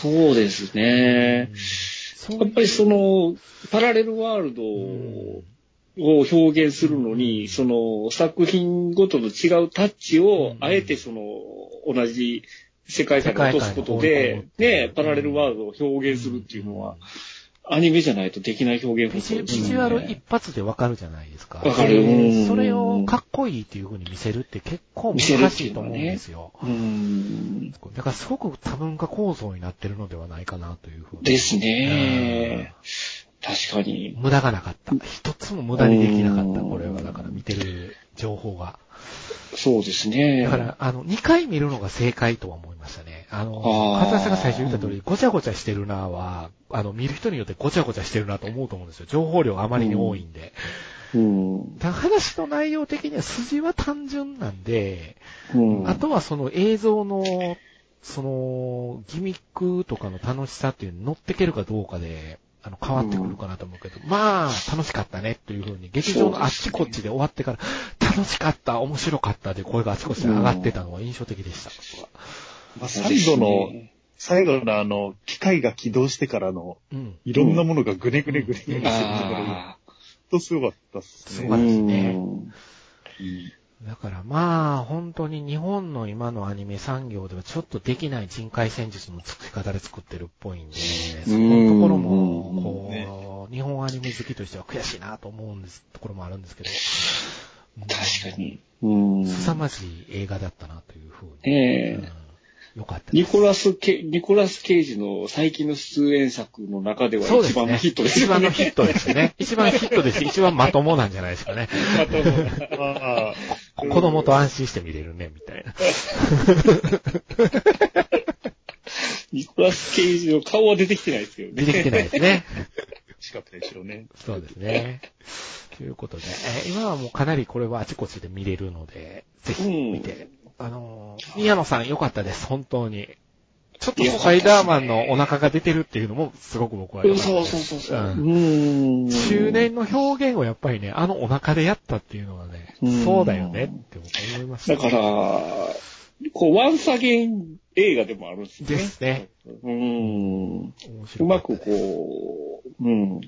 そうですね。そうやっぱりその、パラレルワールドを表現するのに、その作品ごとの違うタッチを、あえてその、同じ世界観に落とすことでね、パラレルワールドを表現するっていうのは、アニメじゃないとできない表現ビジュアル一発でわかるじゃないですか。わかるでうんそれをかっこいいっていう風に見せるって結構難しいと思うんですよ。うん。だからすごく多文化構造になってるのではないかなというふうに。ですね。確かに。無駄がなかった。一つも無駄にできなかった。これはだから見てる情報が。そうですね。だから、あの、2回見るのが正解とは思いましたね。あの、あーかつさんが最初言った通り、ごちゃごちゃしてるなは、あの、見る人によってごちゃごちゃしてるなと思うと思うんですよ。情報量があまりに多いんで。うん。だ話の内容的には筋は単純なんで、うん。あとはその映像の、その、ギミックとかの楽しさっていうのに乗ってけるかどうかで、あの、変わってくるかなと思うけど、まあ、楽しかったねというふうに、劇場のあっちこっちで終わってから、楽しかった、面白かったで声があちこちで上がってたのが印象的でした、僕は。まあ、最後の、最後のあの、機械が起動してからの、うん。いろんなものがぐねぐねぐねぐねしてるのが、あほんとすごかったっすね。すごいですねうんだからまあ、本当に日本の今のアニメ産業ではちょっとできない人海戦術の作り方で作ってるっぽいんで、そこのところも、こう、日本アニメ好きとしては悔しいなと思うんです、ところもあるんですけど。確かに。うん。凄まじい映画だったなというふうに。ええうんよかった。ニコラスケ、ニコラス・ケイジの最近の出演作の中では。一番のヒットですね。番のヒットですね。一番ヒットですし、一番まともなんじゃないですかね。ああ子供と安心して見れるね、みたいな。ニコラス・ケイジの顔は出てきてないですけどね。出てきてないですね。しかったでしょうね。そうですね。ということで、えー今はもうかなりこれはあちこちで見れるので、ぜひ見て。あのー、宮野さん良かったです、本当に。ちょっとスパイダーマンのお腹が出てるっていうのもすごく僕は良かったそうです。そうそうそう。うんうん。中年の表現をやっぱりね、あのお腹でやったっていうのはねうん、そうだよねって思いました。だから、こう、ワンサゲン映画でもあるんですね。ですね。うん。面うまくこう、うん。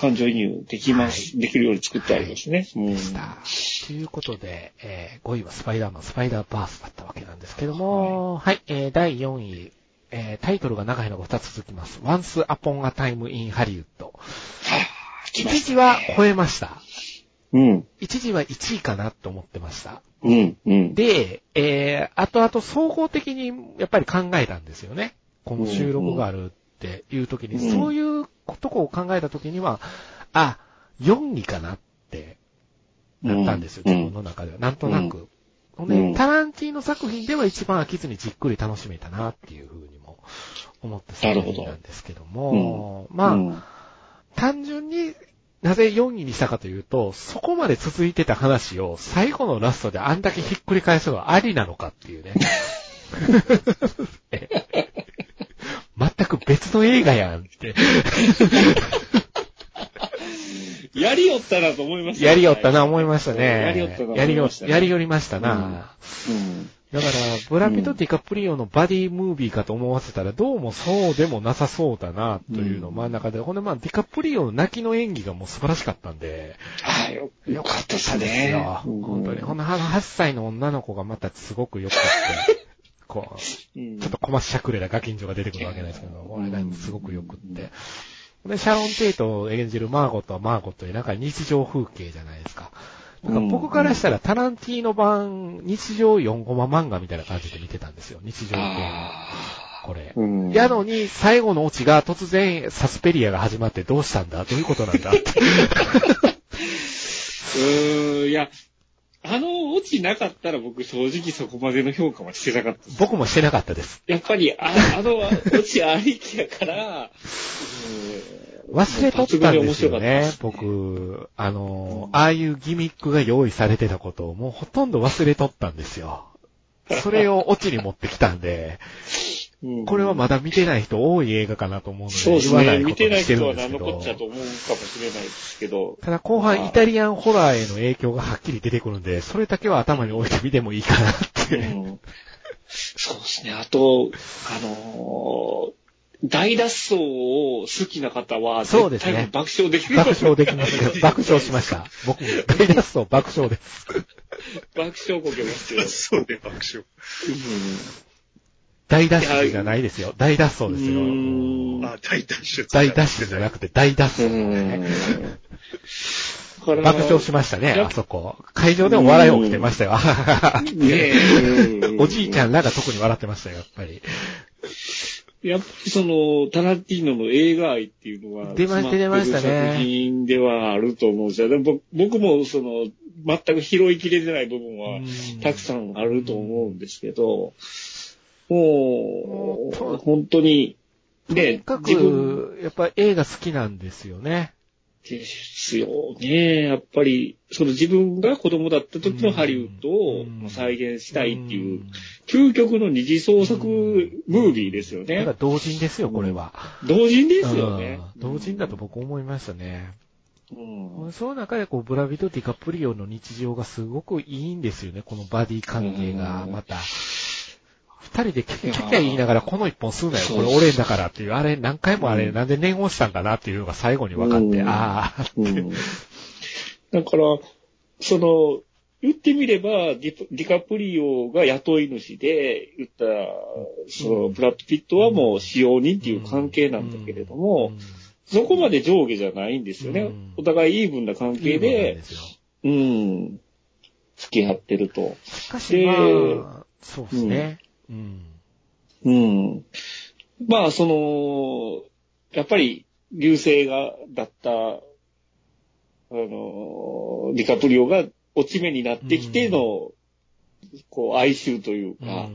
感情移入できます、できるように作ってありますね。うんでした。ということで、えー5位はスパイダーマン、スパイダーバースだったわけなんですけども、はい、えー第4位、えータイトルが長いのが2つ続きます。Once Upon a Time in Hollywood。一時は超えました。うん。一時は1位かなと思ってました。うん。うん。で、えー、後々総合的にやっぱり考えたんですよね。この収録があるっていう時に、うんそういうとこを考えた時には、あ、4位かなってなったんですよ、うん自分の中では。なんとなく。うんタランティーノ作品では一番飽きずにじっくり楽しめたなっていうふうにも思って作品なんですけども、まあ、うん単純になぜ4位にしたかというと、そこまで続いてた話を最後のラストであんだけひっくり返すのはありなのかっていうね。え全く別の映画やんって。やりよったなと思いましたねやりよったな思いましたね。やりよったな。やりよりましたな。うん。だから、ブラピとディカプリオのバディムービーかと思わせたら、どうもそうでもなさそうだな、というのを真ん中で、ほんでまあ、ディカプリオの泣きの演技がもう素晴らしかったんで、はい、よよかったですね。よ。うん本当に。ほんの8歳の女の子がまたすごく良かって、こう、うんちょっと小松しゃくれたガキンチョが出てくるわけなんですけど、これがすごく良くって。で、シャロン・テイトを演じるマーゴットはマーゴットでなんか日常風景じゃないですか。なんか僕からしたらタランティーノ版日常4コマ漫画みたいな感じで見てたんですよ。日常系の。これ。うんやのに、最後のオチが突然サスペリアが始まってどうしたんだ？どういうことなんだって。うーん、いや、あのオチなかったら僕正直そこまでの評価はしてなかった。僕もしてなかったです。やっぱり、ああのオチありきやから、忘れとったんですよね僕。あの、ああいうギミックが用意されてたことをもうほとんど忘れとったんですよ。それをオチに持ってきたんで、うんこれはまだ見てない人多い映画かなと思うのそうでで、言わなすね。見ててない人は何のこっちゃとど。思うかもしれないですけど。ただ後半イタリアンホラーへの影響がはっきり出てくるんで、それだけは頭に置いてみてもいいかなって。うんそうですね。あと、あのー大脱走を好きな方は、そうですね爆笑できる。爆笑できますね。爆笑しました。僕も大脱走爆笑です。爆笑こけますよ。そうね、爆笑。大脱走じゃないですよ。大脱走ですよ。うんあ、大脱出。大脱出じゃなくて大脱う走。爆笑しましたね、やあそこ。会場でも笑い起きてましたよ。おじいちゃんらが特に笑ってましたよ、やっぱり。やっぱりその、タランティーノの映画愛っていうのは、出ました出ましたね作品ではあると思うんですよ。でも僕僕もその、全く拾いきれてない部分は、たくさんあると思うんですけど、もうんう、本当に、とにね、かく、やっぱ映画好きなんですよね。ですよね。やっぱり、その自分が子供だった時のハリウッドをうん再現したいっていう、ん究極の二次創作ムービーですよねだから。同人ですよ、これは。同人ですよね。うん同人だと僕思いましたね。うん。その中でこう、ブラビとディカプリオの日常がすごくいいんですよね、このバディ関係が、うんまた。二人でキャキャキャ言いながら、この一本吸うなよ、これ俺だからっていう、あれ何回もあれ、うん。なんで念をしたんかなっていうのが最後に分かって、うん。ああ、う。ん。だから、その、言ってみればディ、カプリオが雇い主で、言ったら、その、ブラッド・ピットはもう使用人っていう関係なんだけれども、そこまで上下じゃないんですよね。うん。お互いイーブンな関係でうん、付き合ってると。しかしまであ、そうですね。うん。うん。まあ、その、やっぱり、流星が、だった、あの、ディカプリオが落ち目になってきての、こう、哀愁というか、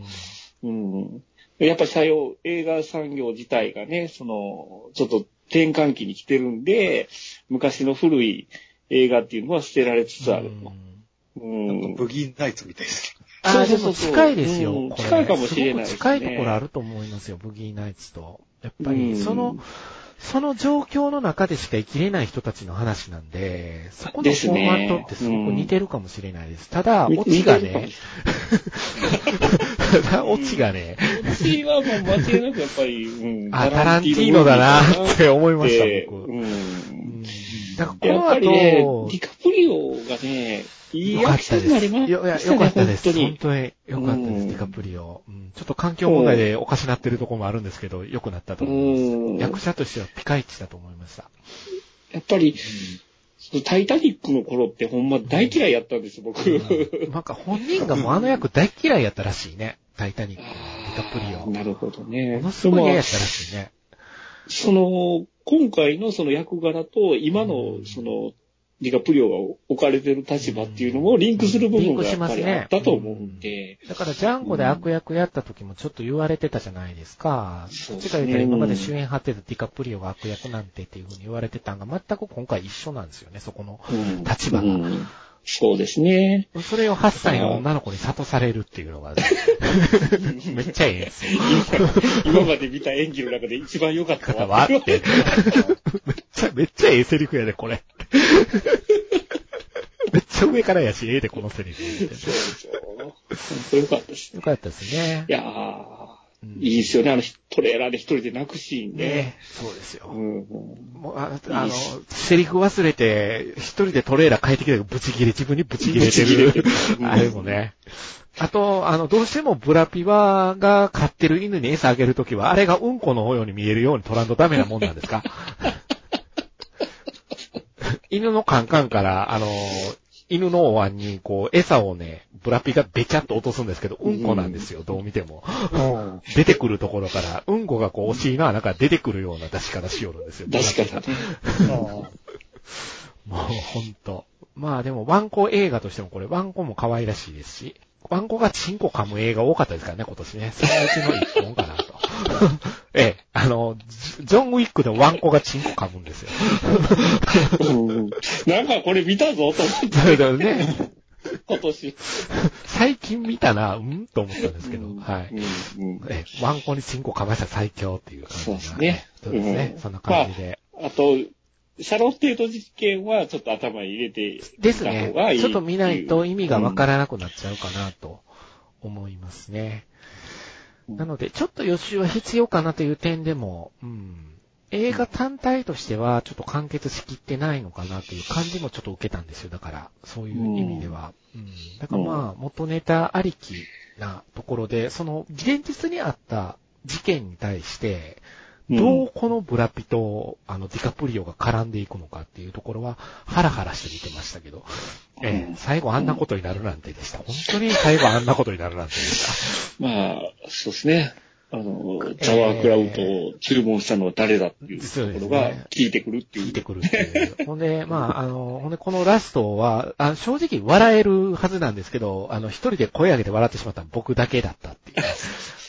うん。やっぱり採用、映画産業自体がね、その、ちょっと転換期に来てるんで、昔の古い映画っていうのは捨てられつつあると。うん。ブギーナイツみたいですそうそうそう近いですよ。近いかもしれないですね近いところあると思いますよ、ブギーナイツと。やっぱり、うんその、その状況の中でしか生きれない人たちの話なんで、そこのフォーマットってすごく似てるかもしれないです。ただ、似オチがね、ただ、オチがね、私はもう間違いなくやっぱり、うんあ、タランティーノだなって思いました、僕。うんうんだからこやっのぱりね、後、ディカプリオがね、いい役よかったで。者になりますよ、いや、したねよかったです。本当によかったです、うんディカプリオ。うんちょっと環境問題でおかしなってるところもあるんですけど、良くなったと思います。うん役者としてはピカイチだと思いました。やっぱり、タイタニックの頃ってほんま大嫌いやったんです、僕。なんか本人がもうあの役大嫌いやったらしいね。タイタニックのディカプリオ。なるほどね。ものすごい嫌やったらしいね。その、今回のその役柄と今のその、ディカプリオが置かれてる立場っていうのもリンクする部分がやっぱりあったと思うんで、だからジャンゴで悪役やった時もちょっと言われてたじゃないですか。そっちが言ったらうん今まで主演張ってたディカプリオが悪役なんてっていう風に言われてたんが全く今回一緒なんですよね、そこの。うん。立場が。うんそうですね。それを8歳の女の子に諭されるっていうのが、めっちゃええんですよ。今まで見た演技の中で一番良かった方はって。めっちゃ、めっちゃええセリフやで、これ。めっちゃ上からやし、ええで、このセリフ。そうそう。本当良かったですね。よかったですねい。やー、いいですよね。あのトレーラーで一人で泣くシーンね。ねそうですよ。うんもうああの、セリフ忘れて、一人でトレーラー帰ってきて、ブチ切れ、自分にブチ切れてブチ切れてるる。あれもね。あと、あの、どうしてもブラピバが飼ってる犬に餌あげるときは、あれがうんこのように見えるように取らんとダメなもんなんですか？犬のカンカンから、あの、犬のお椀に、こう、餌をね、ブラピがべちゃっと落とすんですけど、うんこなんですよ、どう見ても。出てくるところから、うんこがこう、お尻の穴から出てくるような出し方しよるんですよ。出し方ね。もうほんと。まあでも、ワンコ映画としてもこれ、ワンコも可愛らしいですし、ワンコがチンコ噛む映画多かったですからね、今年ね。そのうちの一本かなと。ええ、あの、ジジョンウィックでワンコがチンコ噛むんですよ。うんなんかこれ見たぞと思って、だね、今年。最近見たな、うんと思ったんですけど、うんはい。うんうんええ、ワンコにチンコ噛ましたら最強っていう感じそうですねそうですね、うんそんな感じで。あと、シャロッテート事件はちょっと頭に入れてですたね。ちょっと見ないと意味がわからなくなっちゃうかなと思いますね。うんなので、ちょっと予習は必要かなという点でも、うん、映画単体としてはちょっと完結しきってないのかなという感じもちょっと受けたんですよ。だから、そういう意味では。うん。だからまあ、元ネタありきなところで、その現実にあった事件に対して、どうこのブラピと、あの、ディカプリオが絡んでいくのかっていうところは、ハラハラして見てましたけど、ええうん最後あんなことになるなんてでした。本当に最後あんなことになるなんてでした。まあ、そうですね。あの、ザワークラウトを注文したのは誰だっていうところが聞いてくるっていう。聞いてくるっていう。ほんで、まあ、あの、ほんで、このラストは、あ正直笑えるはずなんですけど、あの、一人で声上げて笑ってしまったのは僕だけだったっていう。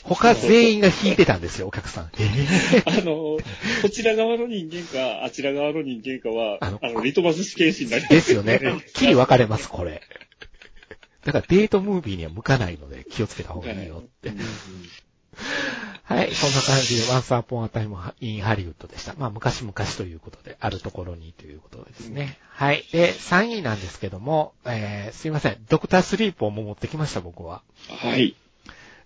他全員が引いてたんですよ、お客さん。え ーあの、こちら側の人間か、あちら側の人間かは、あのあの、リトマス試験紙になりますですよね。きり分かれます、これ。だからデートムービーには向かないので気をつけた方がいいよって。はい、そんな感じで、ワンスアポンアタイムインハリウッドでした。まあ、昔々ということで、あるところにということですね。はい。で、3位なんですけども、えー、すいません。ドクタースリープをもう持ってきました、僕は。はい。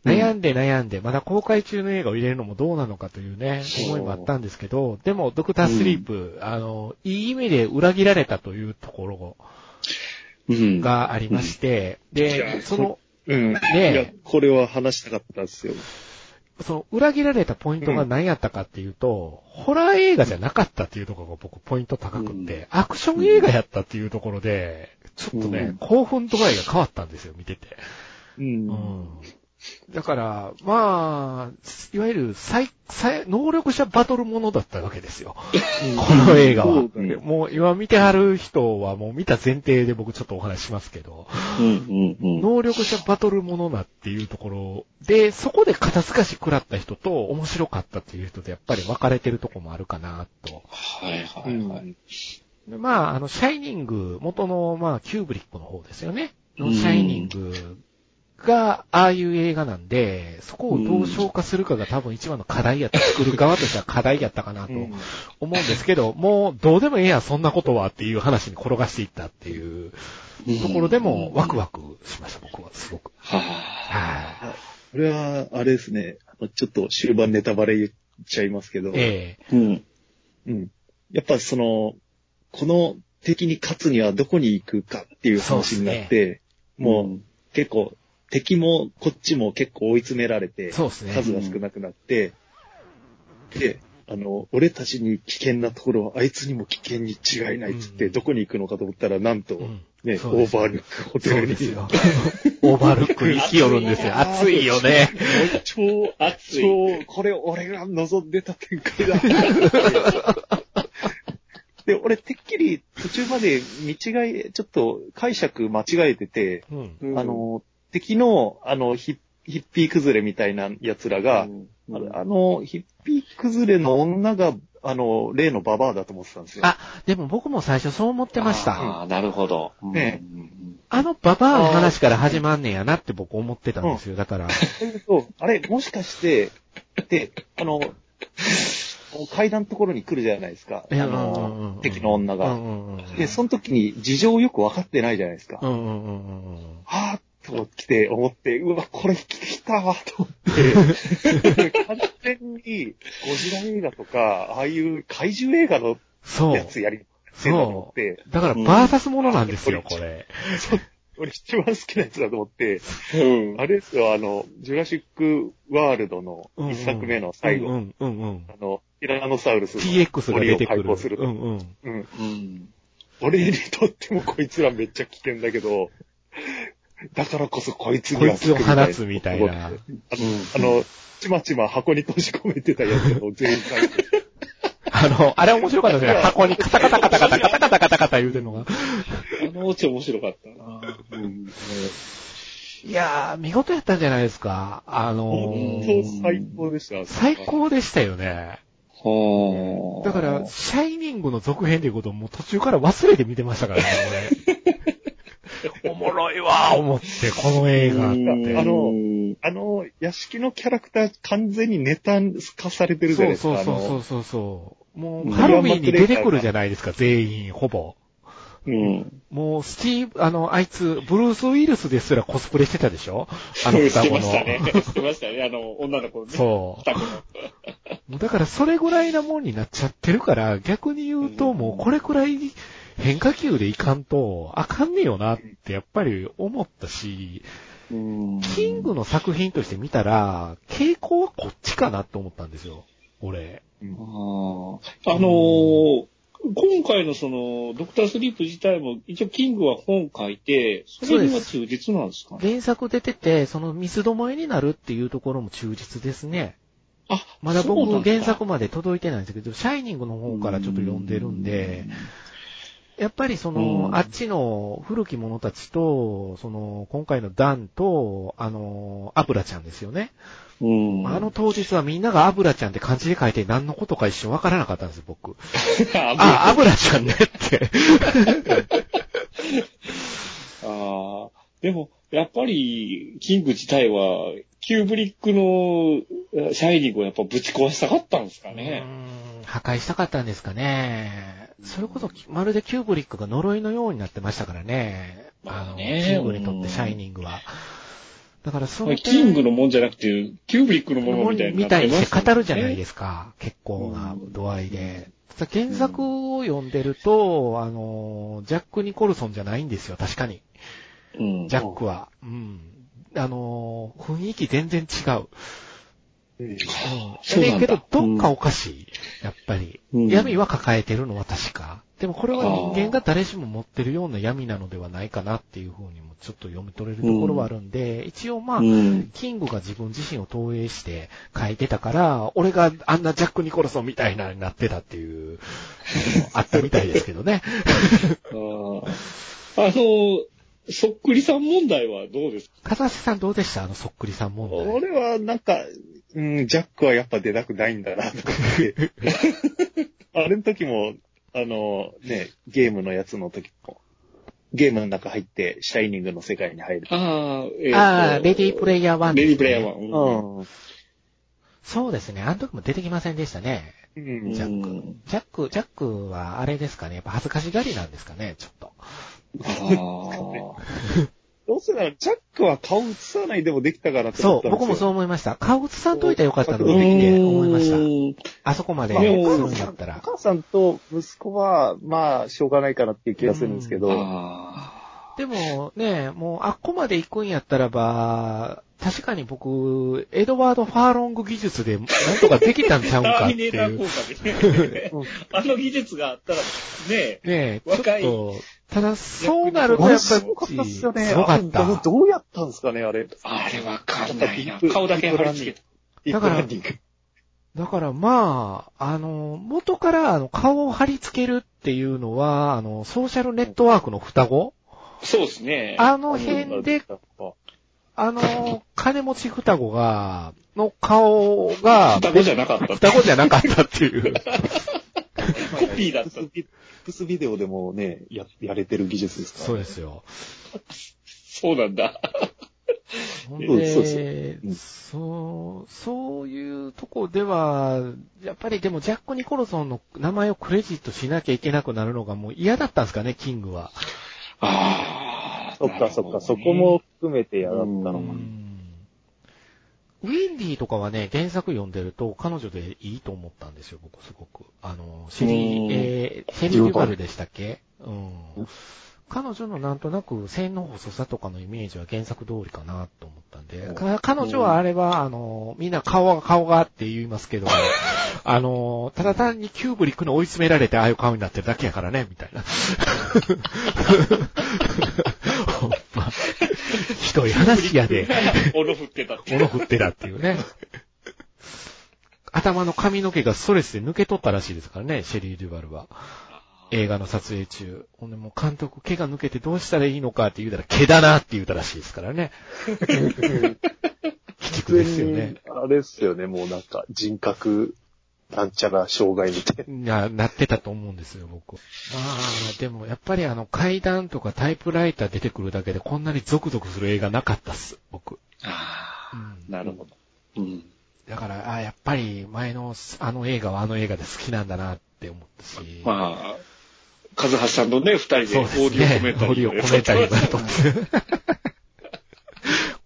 悩んで悩んで、まだ公開中の映画を入れるのもどうなのかというね、思いもあったんですけど、でも、ドクタースリープ、あの、いい意味で裏切られたというところうん。がありまして、いで、やその、うん。ねいや、これは話したかったんですよ。その裏切られたポイントが何やったかっていうと、ホラー映画じゃなかったっていうところが僕ポイント高くって、アクション映画やったっていうところで、ちょっとね、うん興奮度合いが変わったんですよ、見てて。うん。うん。だから、まあ、いわゆる最、最、能力者バトルものだったわけですよ。この映画はもう今見てはる人はもう見た前提で僕ちょっとお話ししますけど、うん、うん、うん。能力者バトルものなっていうところで、そこで肩透かし食らった人と面白かったっていう人でやっぱり分かれてるとこもあるかなと。はい、はい、はい。でまあ、あの、シャイニング、元の、まあ、キューブリックの方ですよね。うんシャイニングが、ああいう映画なんで、そこをどう消化するかが多分一番の課題やった、作る側としては課題やったかなとうん思うんですけど、もうどうでもええやん、そんなことはっていう話に転がしていったっていうところでもワクワクしました、僕はすごく。ははい。これは、あれですね。ちょっと終盤ネタバレ言っちゃいますけど。えい。うん。うん。やっぱその、この敵に勝つにはどこに行くかっていう話になって、もう結構敵もこっちも結構追い詰められて、そうですね。数が少なくなって、で、あの、俺たちに危険なところはあいつにも危険に違いないっつって、うんどこに行くのかと思ったら、なんと、うんね、オーバールックホテルにそうですよ。オーバールックに行きよるんですよ。暑いよね。超熱い。超、これ俺が望んでた展開だ。で、俺てっきり途中まで見違い、ちょっと解釈間違えてて、うん。うんあ、の、敵の、あの、ヒッヒッピー崩れみたいな奴らが、うんあのあの、ヒッピー崩れの女が、あの、例のババアだと思ってたんですよ。あ、でも僕も最初そう思ってました。ああ、なるほど。ねうんあのババアの話から始まんねんやなって僕思ってたんですよ。だから。そうあれ、もしかして、で、あの、階段のところに来るじゃないですか。あの、敵の女が。うんうんうん。で、その時に事情よく分かってないじゃないですか。うんうんうんうんうん。はぁと来て思って、うわ、これ来たわ、と思って、完全にゴジラ映画とか、ああいう怪獣映画のそうや。つやり、せんだと思って、だから、バーサスものなんですよ、これ。俺一番好きなやつだと思って、うん。あれですよ、あの、ジュラシックワールドの一作目の最後、うんうんうんうん。あの、ティラノサウルスの TX が出てくる。すると。うんうん。うん。うん。俺にとってもこいつらめっちゃ危険だけど、だからこそこいつにはこいつを放つみたいな。あの、あの、ちまちま箱に閉じ込めてたやつを全員書いて、あの、あれ面白かったですね。箱にカタカタカタカタカタカタカタカタ言うてるのが。あのオチ面白かったな。うん。いやー、見事やったんじゃないですか。あの本ー、当最高でした。最高でしたよね。はあ。だから、シャイニングの続編っていうことをもう途中から忘れて見てましたからね、俺。おもろいわー、思って、この映画っうん、て。あのあの、屋敷のキャラクター完全にネタ化されてるじゃないそうですか。そうそうそうあのそうそう。もう、うんハロウィンに出てくるじゃないですか、全員、ほぼ。うん。もう、スティーブ、あの、あいつ、ブルース・ウィルスですらコスプレしてたでしょ？あの双して子の。ましたね。してましたね。あの、女の子ね。そう。双子の。もうだからそれぐらいなもんになっちゃってるから、逆に言うともうこれくらい変化球でいかんとあかんねえよなってやっぱり思ったし、うんキングの作品として見たら、傾向はこっちかなって思ったんですよ。俺。あのー今回のその、ドクタースリープ自体も、一応キングは本書いて、それには忠実なんですかね？原作出てて、その水止まりになるっていうところも忠実ですね。あ、まだ僕原作まで届いてないんですけど、シャイニングの方からちょっと読んでるんで、やっぱりその、うんあっちの古き者たちと、その、今回のダンと、あの、アブラちゃんですよね。うん。あの当日はみんながアブラちゃんって漢字で書いて何のことか一瞬わからなかったんですよ、僕。あ あ、アブラちゃんねって。ああ、でも、やっぱり、キング自体は、キューブリックのシャイニングをやっぱぶち壊したかったんですかね。破壊したかったんですかね。それこそ、まるでキューブリックが呪いのようになってましたからね。あの、まあねキングにとってシャイニングは。だからその点キングのもんじゃなくて、キューブリックのものみたいになみたいにして語るじゃないですか。結構な度合いで。原作を読んでると、あの、ジャック・ニコルソンじゃないんですよ、確かに。うん。ジャックは。うん。あの、雰囲気全然違う。うん。そうだけど、どっかおかしい。やっぱり。うん闇は抱えてるのは確か。でもこれは人間が誰しも持ってるような闇なのではないかなっていうふうにもちょっと読み取れるところはあるんで、一応まあ、うん。キングが自分自身を投影して書いてたから、俺があんなジャック・ニコルソンみたいなになってたっていう、あったみたいですけどね。あの、そっくりさん問題はどうですか？風瀬さんどうでした？あのそっくりさん問題。俺はなんか、うん、ジャックはやっぱ出たくないんだな、と思って。あれの時も、あの、ね、ゲームのやつの時も、ゲームの中入って、シャイニングの世界に入る。ああ、えーとああ、レディープレイヤー1、レディープレイヤー1。うんうん。そうですね。あの時も出てきませんでしたね。うんジャックうん。ジャック、ジャックはあれですかね。やっぱ恥ずかしがりなんですかね、ちょっと。あどうせなら、ジャックは顔映さないでもできたかなとそう、思ったんですよ。僕もそう思いました。顔映さんといたらよかったのあ。にって思いました。あそこまでまあすおるんだったおら。母さんと息子は、まあ、しょうがないかなっていう気がするんですけど、あでもね、もうあっこまで行くんやったらば、確かに僕、エドワード・ファーロング技術でなんとかできたんちゃうんタかっていーミネーターう。効果でね。あの技術があったら、ねねえ、ちょっ若いと、ただそうなるとやっぱり、すごかったっすよね。すごかったう。どうやったんですかね、あれ。あれわかんないな。顔だけ貼り付けた。ディープランディング。だからまあ、あの、元からあの顔を貼り付けるっていうのは、あの、ソーシャルネットワークの双子そうですね。あの辺で、あの、金持ち双子が、の顔が、双子じゃなかった。双子じゃなかったっていう。コピーだった。プスビデオでもね、や、やれてる技術ですから、そうですよ。そうなんだ。そうですそうでうん、そう、そういうとこでは、やっぱりでもジャック・ニコルソンの名前をクレジットしなきゃいけなくなるのがもう嫌だったんですかね、キングは。ああ。そっかそっか、そこも含めてやだったのか。うんウィンディとかはね、原作読んでると彼女でいいと思ったんですよ、僕すごく。あの、シェリうんー、えー、シェリー・デュバルでしたっけ？うん。彼女のなんとなく線の細さとかのイメージは原作通りかなと思ったんで、か彼女はあれは、あの、みんな顔が顔がって言いますけど、あの、ただ単にキューブリックの追い詰められてああいう顔になってるだけやからね、みたいな。ほんま。ひどい話やで。斧振ってたって。物振ってたっていうね。頭の髪の毛がストレスで抜け取ったらしいですからね、シェリー・デュバルは。映画の撮影中。ほんでもう監督、毛が抜けてどうしたらいいのかって言うたら、毛だなって言うたらしいですからね。鬼畜ですよね。あれですよね、もうなんか人格、なんちゃら障害みたいな、なってたと思うんですよ、僕。まあ、でもやっぱりあの階段とかタイプライター出てくるだけでこんなにゾクゾクする映画なかったっす、僕。ああ。うんなるほど。うん。だから、あやっぱり前のあの映画はあの映画で好きなんだなって思ったし。まあ、カズハシさんとね、二人でそうオーディオコメンタリーオーディオコメンタリーをやっとって。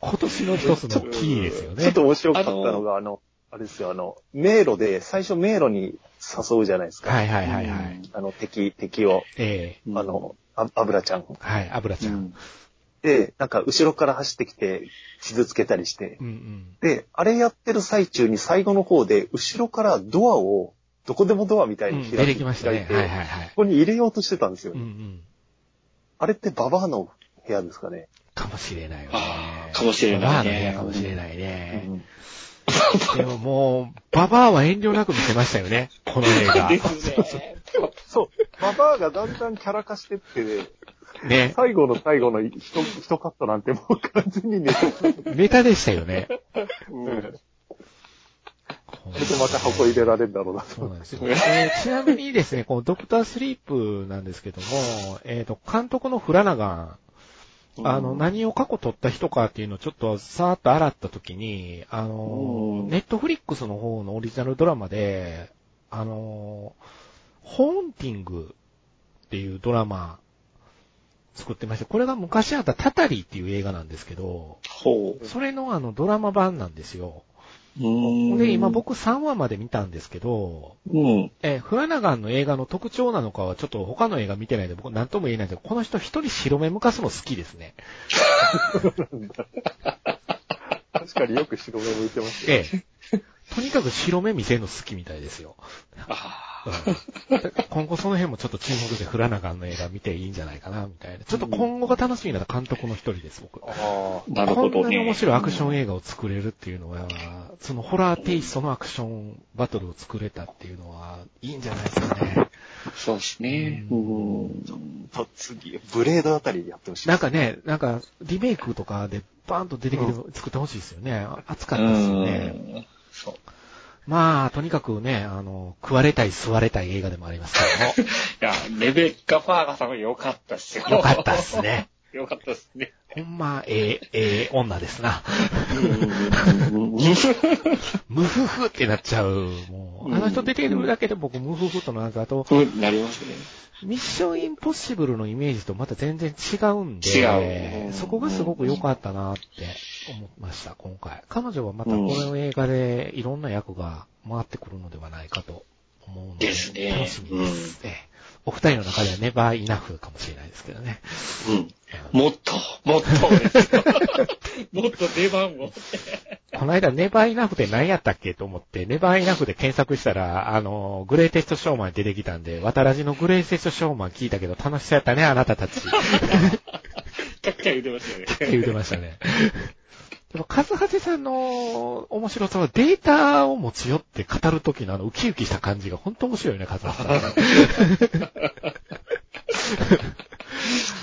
今年の一つのキーですよな。ね。ちょっと面白かったのが、あの、あれですよ、あの、迷路で、最初迷路に誘うじゃないですか。はいはいはいはい。あの、敵、敵を、ええうんあの、あアブラちゃん。はい、油ちゃん。うんで、なんか後ろから走ってきて、傷つけたりして。うんうん。で、あれやってる最中に最後の方で、後ろからドアを、どこでもドアみたいに開いて、うん出てきましたね。開いてはいはいはいこ。こに入れようとしてたんですよ。うんうん。あれってババアの部屋ですかね？かもしれないよねかもしれないねババアの部屋かもしれないね。うん でももう、ババアは遠慮なく見せましたよね。この映画。ですね。そう。ババアがだんだんキャラ化してって、ね。最後の最後の一一カットなんてもう完全にネタ。ネタでしたよね。うん。それでまた箱入れられるんだろうなと。そうなんですよ。えーちなみにですね、このドクタースリープなんですけども、えっ、と、監督のフラナガン、あの、何を過去撮った人かっていうのをちょっとさーっと洗ったときに、あのうん、ネットフリックスの方のオリジナルドラマで、あの、ホーンティングっていうドラマ作ってまして、これが昔あったタタリーっていう映画なんですけど、ほそれのあのドラマ版なんですよ。う。うんで、今、僕3話まで見たんですけど、うん。えーフラナガンの映画の特徴なのかはちょっと他の映画見てないんで僕何とも言えないんですけど、この人一人白目向かすの好きですね。確かによく白目向いてますよ。ええ。とにかく白目見せるの好きみたいですよ。あうん今後その辺もちょっと注目でフラナガンの映画見ていいんじゃないかな、みたいな。ちょっと今後が楽しみな監督の一人です、僕。ああ。なるほどこんなに面ね。白いアクション映画を作れるっていうのは、そのホラーテイストのアクションバトルを作れたっていうのは、いいんじゃないですかね。そうですね。うん。と次、ブレードあたりやってほしい。なんかね、なんか、リメイクとかでバーンと出てきて、作ってほしいですよね。熱かったですよね。うん。そう。まあ、とにかくね、あの、食われたい、吸われたい映画でもありますけ いや、レベッカ・ファーガさんは良かったっすよ。ども。よかったっす。ね。良かったっすね。ほんま、ええ、ええ女ですな。うん。ムフフってなっちゃう。もう、あの人出てるだけで僕、ムフフとなんか、あと、うんなりますね。ミッションインポッシブルのイメージとまた全然違うんで、違うそこがすごく良かったなって思いました、今回。彼女はまたこの映画でいろんな役が回ってくるのではないかと思うので、ですね楽しみです。ええお二人の中ではネバーイナフかもしれないですけどね。うん。もっと、もっとですよ。もっと出番を。この間、ネバーイナフって何やったっけと思って、ネバーイナフで検索したら、あの、グレイテストショーマン出てきたんで、渡らじのグレイテストショーマン聞いたけど楽しそうやったね、あなたたち。キャッキャ言ってましたよね。って言ってましたね。でも、カズハゼさんの面白さはデータを持ち寄って語るときのあのウキウキした感じが本当面白いよね、カズハゼさ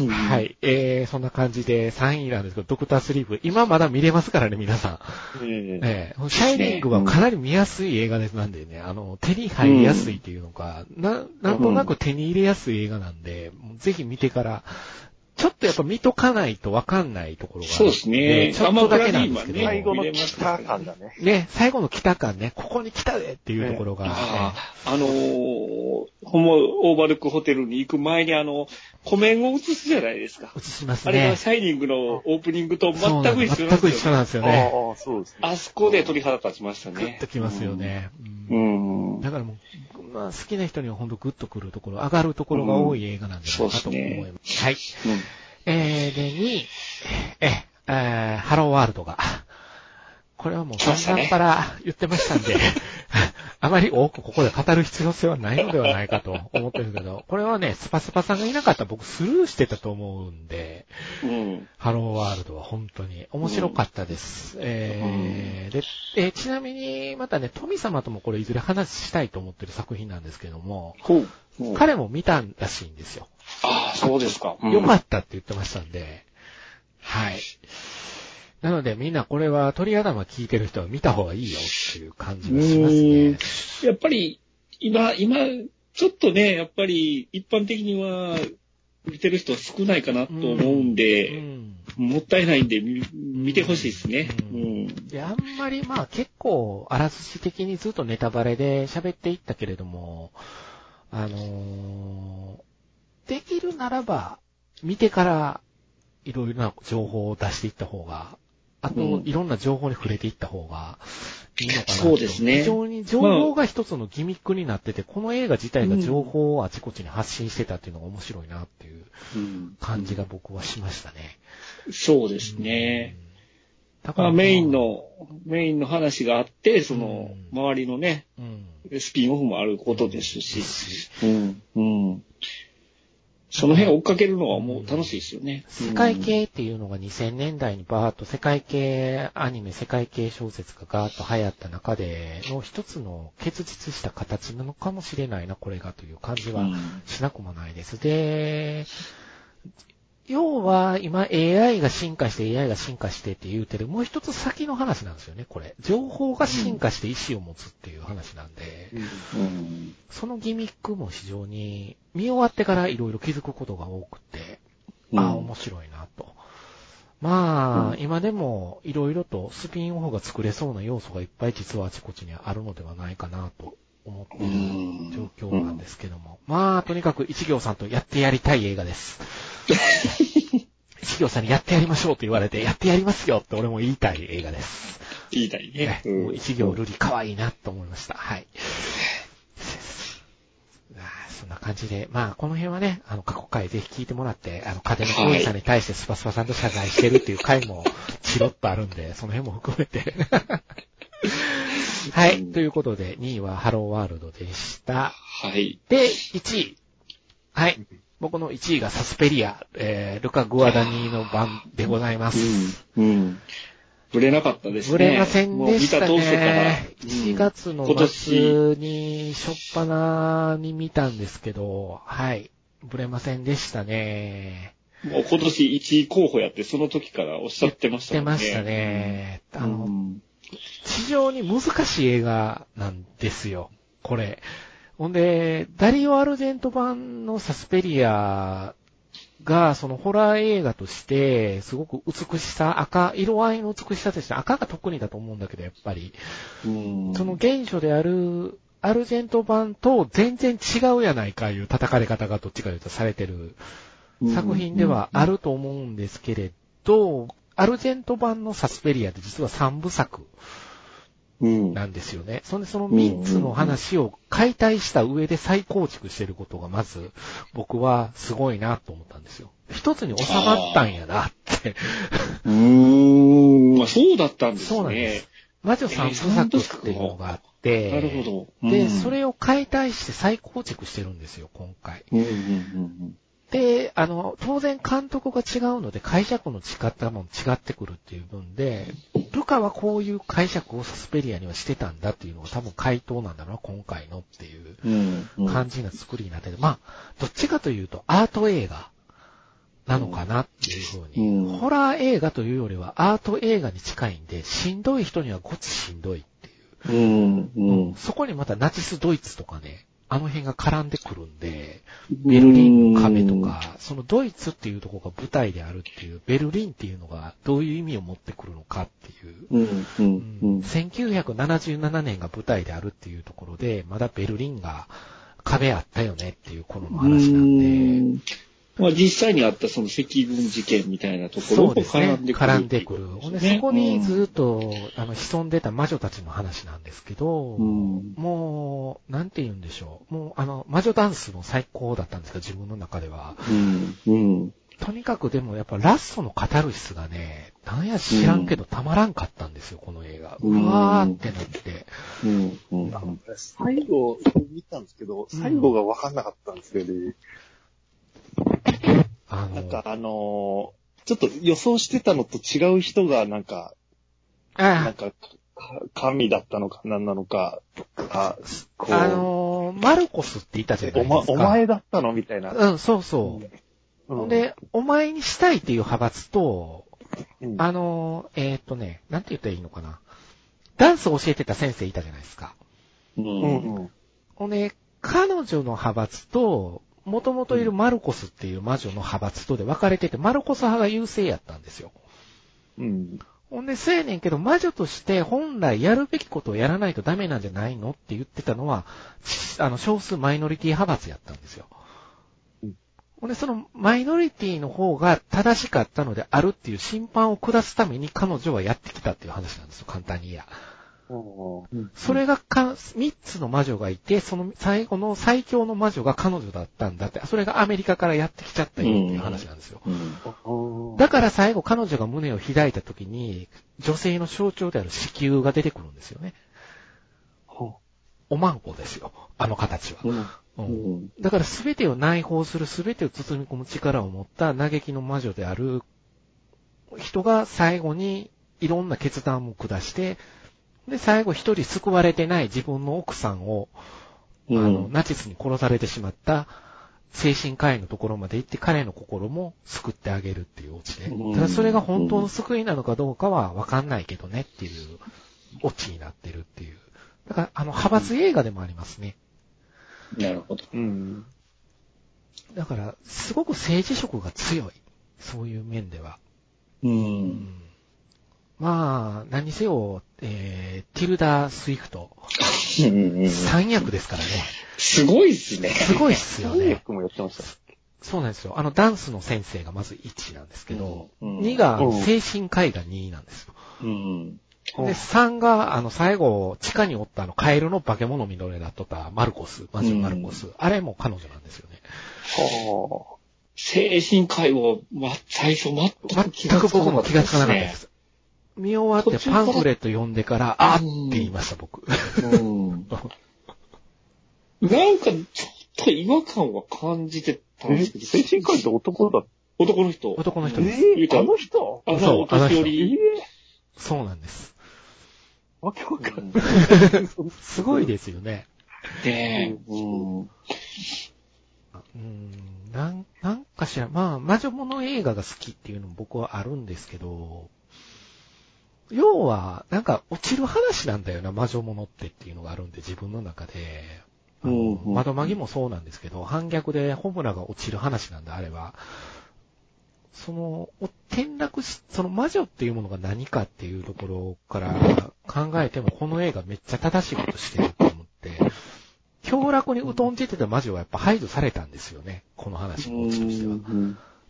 ん。はい。えー、そんな感じで3位なんですけど、ドクタースリープ。今まだ見れますからね、皆さん。ええええシャイニングはかなり見やすい映画ですなんでね、あの、手に入りやすいっていうのか、な、なんとなく手に入れやすい映画なんで、ぜひ見てから、ちょっとやっぱ見とかないとわかんないところがある。そうですね。ちょっとだけなんですけど。アマプラ最後の来た感だね。ね、最後の来た感ね、ここに来たでっていうところが、ねああ、あのー、ホモオーバルクホテルに行く前にあの、湖面を映すじゃないですか。映しますあれがね。シャイニングのオープニングと全そうなんくです全く一緒一緒なんですよ。ね。ああ、そうですね。あそこで鳥肌立ちましたグッね。ときますよね。ううんん。だからもう、まあ好きな人には本当グッとくるところ、上がるところが多い映画なんじゃないかと思います。はい。えー、で、2位、え、えー、ハローワールドが。これはもう散々から言ってましたんで、あまり多くここで語る必要性はないのではないかと思ってるけど、これはね、スパスパさんがいなかったら僕スルーしてたと思うんで、うん。ハローワールドは本当に面白かったです。えーでえーちなみに、またね、富様ともこれいずれ話したいと思ってる作品なんですけども、ほう。ほう彼も見たらしいんですよ。ああ、そうですか。うん良かったって言ってましたんで、はい。なのでみんなこれは鳥頭聞いてる人は見た方がいいよっていう感じがしますね。やっぱり、今、今、ちょっとね、やっぱり、一般的には、見てる人少ないかなと思うんうで、ん。もったいないんで、み見てほしいですね。ううんん。で、あんまりまあ結構、あらすじ的にずっとネタバレで喋っていったけれども、あのーできるならば、見てから、いろいろな情報を出していった方が、あと、うんいろんな情報に触れていった方がいいのかなと。そうですね非常に情報が一つのギミックになってて、この映画自体が情報をあちこちに発信してたっていうのが面白いなっていううん感じが僕はしましたね。そうですね。うん。だまあ、メイン、の、メインの話があって、その、うん周りのね、うん。スピンオフもあることですし、うん、うん。その辺を追っかけるのはもう楽しいですよね。世界系っていうのが2000年代にバーッと世界系アニメ、世界系小説がガーッと流行った中での一つの結実した形なのかもしれないな、これがという感じはうんしなくもないです。で、要は今 AI が進化して AI が進化してって言うてる、もう一つ先の話なんですよね、これ。情報が進化して意思を持つっていう話なんで、うん。そのギミックも非常に見終わってからいろいろ気づくことが多くて、うんああ、面白いなと。まあ、うん今でもいろいろとスピンオフが作れそうな要素がいっぱい実はあちこちにあるのではないかなと思っている状況なんですけども。まあ、とにかく一行さんとやってやりたい映画です。一行さんにやってやりましょうと言われて、やってやりますよって俺も言いたい映画です。言いたいね。もう一行ルリ可愛いなと思いました。はい。そんな感じで、まあ、この辺はね、あの、過去回ぜひ聞いてもらって、あの、風の多いさんに対してスパスパさんと謝罪してるっていう回も、チロッとあるんで、その辺も含めて。はい。ということで、2位はハローワールドでした。はい。で、1位。はい。僕の1位がサスペリア、えー、ルカ・グアダニーの番でございます。うん。うん。ぶれなかったですね。ぶれませんでしたもう見た当初からね。1月の今年末に、しょっぱなに見たんですけど、はい。ぶれませんでしたね。もう今年1位候補やって、その時からおっしゃってましたもんね。出ましたね。あうの、ん。非常に難しい映画なんですよ。これ。ほんで、ダリオ・アルジェント版のサスペリアが、そのホラー映画として、すごく美しさ、赤、色合いの美しさとして赤が特にだと思うんだけど、やっぱり。うんその原初である、アルジェント版と全然違うやないかいう叩かれ方がどっちかというとされてる作品ではあると思うんですけれど、アルジェント版のサスペリアって実は3部作うん。なんですよね。そんでその3つの話を解体した上で再構築してることがまず僕はすごいなと思ったんですよ。一つに収まったんやなって。うーん、まあそうだったんですね。そうなんです。魔女三部作っていうのがあって、なるほど。で、うんそれを解体して再構築してるんですよ、今回。うんうんうんで、あの、当然監督が違うので解釈の違ったもの違ってくるっていう分で、ルカはこういう解釈をサスペリアにはしてたんだっていうのが多分回答なんだろうな、今回のっていう感じな作りになってて、まあ、どっちかというとアート映画なのかなっていうふうに、うん。ホラー映画というよりはアート映画に近いんで、しんどい人にはごつしんどいっていう。そこにまたナチスドイツとかね、あの辺が絡んでくるんで、ベルリンの壁とか、そのドイツっていうところが舞台であるっていう、ベルリンっていうのがどういう意味を持ってくるのかっていう。うんうんううん。ん1977年が舞台であるっていうところで、まだベルリンが壁あったよねっていう頃の話なんで、うんまあ実際にあったその赤軍事件みたいなところもそうですね。絡んでくる。絡んでくる。そこにずっと、あの、潜んでた魔女たちの話なんですけど、うんもう、なんて言うんでしょう。もう、あの、魔女ダンスも最高だったんですけど、自分の中では。うんうんとにかくでもやっぱラストのカタルシスがね、なんや知らんけどたまらんかったんですよ、この映画。うわーってなって。うんうん最後、見たんですけど、最後が分かんなかったんですよね。あの、なんかあのーちょっと予想してたのと違う人がなんか、なあんか、か神だったのか何なのか、あ、こう、あのーマルコスって言ったじゃないおですか。ま、お前だったのみたいな。うん、そうそう。ほんで、お前にしたいっていう派閥と、うん、あのーえーっとね、なんて言ったらいいのかな。ダンスを教えてた先生いたじゃないですか。ううんんうんで、彼女の派閥と、もともといるマルコスっていう魔女の派閥とで分かれてて、マルコス派が優勢やったんですよ。うん。ほんで、そうやねんけど、魔女として本来やるべきことをやらないとダメなんじゃないのって言ってたのは、ちあの、少数マイノリティ派閥やったんですようん。ほんで、そのマイノリティの方が正しかったのであるっていう審判を下すために彼女はやってきたっていう話なんですよ、簡単に言えば。うんそれがか、三つの魔女がいて、その最後の最強の魔女が彼女だったんだって、それがアメリカからやってきちゃったよっていう話なんですよ。だから最後彼女が胸を開いた時に、女性の象徴である子宮が出てくるんですよね。ほおまんこですよ。あの形は。うんだから全てを内包する全てを包み込む力を持った嘆きの魔女である人が最後にいろんな決断を下して、で、最後一人救われてない自分の奥さんを、あの、ナチスに殺されてしまった精神科医のところまで行って彼の心も救ってあげるっていうオチで。うんただそれが本当の救いなのかどうかはわかんないけどねっていうオチになってるっていう。だから、あの、派閥映画でもありますね。なるほど。うん。だから、すごく政治色が強い。そういう面では。う。うんんまあ、何にせよ、えー、ティルダ・スウィントン、三役ですからね。すごいっすね。すごいっすよ三ね。役もやってました。そうなんですよ。あの、ダンスの先生がまず1なんですけど、うん2がうん精神科医が2なんですよ。うん。で、3が、あの、最後、地下におったあの、カエルの化け物みのれだっとったマルコス、マジマルコス。あれも彼女なんですよね。は精神科医を、ま、最初全く気全く僕も気がつかなかったです。見終わってパンフレット読んでから、あーって言いました、僕。ね。うん。なんか、ちょっと違和感は感じてたんえですけど。精神科医って男だっ男の人。男のた人です。えー、あの人？あの、そうあの人年寄り。そうなんです。わけわかんうない。すごいですよね。ねえ。うんうん、なん、なんかしら、まあ、魔女物映画が好きっていうのも僕はあるんですけど、要は、なんか落ちる話なんだよな、魔女物ってっていうのがあるんで、自分の中で。あのうんうん窓マギもそうなんですけど、反逆でホムラが落ちる話なんだ、あれは。その、お転落し、その魔女っていうものが何かっていうところから考えても、この映画めっちゃ正しいことしてると思って、凶楽に疎んじてた魔女はやっぱ排除されたんですよね、この話のオチとしては。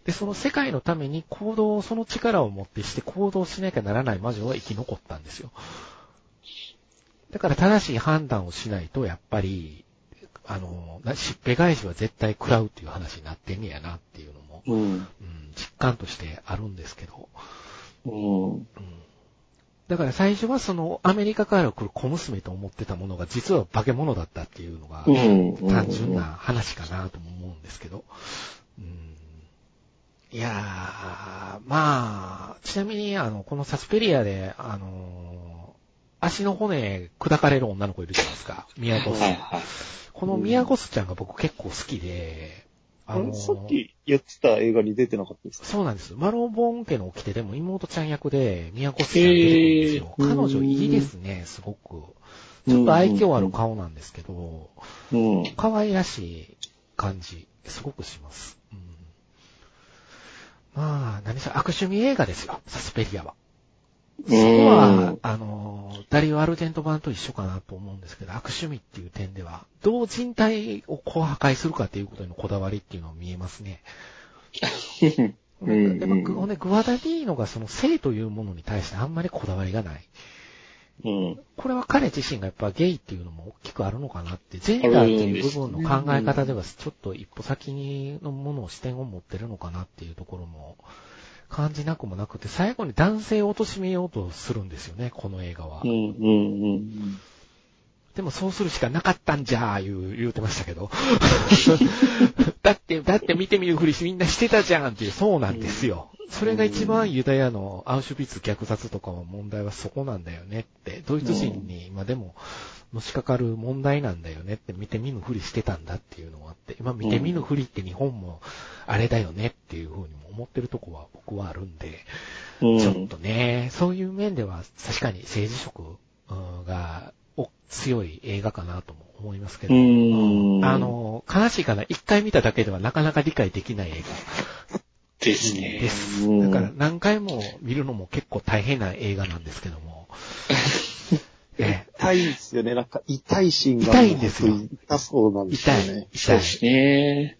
で、その世界のために行動、その力を持ってして行動しなきゃならない魔女は生き残ったんですよ。だから正しい判断をしないと、やっぱり、あの、なしっぺ返しは絶対食らうっていう話になってんねやなっていうのも、うん。うん、実感としてあるんですけど、うん。うんだから最初はそのアメリカから来る小娘と思ってたものが実は化け物だったっていうのがうん。単純な話かなとも思うんですけど。うんいやー、まあ、ちなみにあの、このサスペリアで、あの、足の骨砕かれる女の子いるじゃないですか。ミヤコス。このミヤコスちゃんが僕結構好きで、あの、さっきやってた映画に出てなかったですか？そうなんです。マロンボン家の掟でも妹ちゃん役で、宮古市さん出てくるんですよ。彼女いいですね、すごく。ちょっと愛嬌ある顔なんですけど、うん。可愛らしい感じ、すごくします。うん、まあ、何せ悪趣味映画ですよ、サスペリアは。そこは、あの、ダリオ・アルジェント版と一緒かなと思うんですけど、悪趣味っていう点では、どう人体をこう破壊するかっていうことへのこだわりっていうのが見えますね。う んでまあね、グアダディーノがその性というものに対してあんまりこだわりがない。うん。これは彼自身がやっぱゲイっていうのも大きくあるのかなって、ジェンダーっていう部分の考え方ではちょっと一歩先のものを視点を持ってるのかなっていうところも感じなくもなくて、最後に男性を貶めようとするんですよね、この映画はうん。。うん。うん。でもそうするしかなかったんじゃー言う、言うてましたけど。だって、だって見てみるふりしみんなしてたじゃんっていう、そうなんですよ。それが一番ユダヤのアウシュビッツ虐殺とかの問題はそこなんだよねって、ドイツ人に今でものしかかる問題なんだよねって見て見ぬふりしてたんだっていうのがあって、今見て見ぬふりって日本もあれだよねっていうふうにも思ってるとこは僕はあるんで、うん。ちょっとね、そういう面では確かに政治色うんがお強い映画かなとも思いますけど、うんあの、悲しいかな、一回見ただけではなかなか理解できない映ですね。画です。うんだから何回も見るのも結構大変な映画なんですけども。ね 痛いですよね。なんか痛いシーンが。痛いんですよ痛そうなんですよ痛いね。、痛い。そうですね。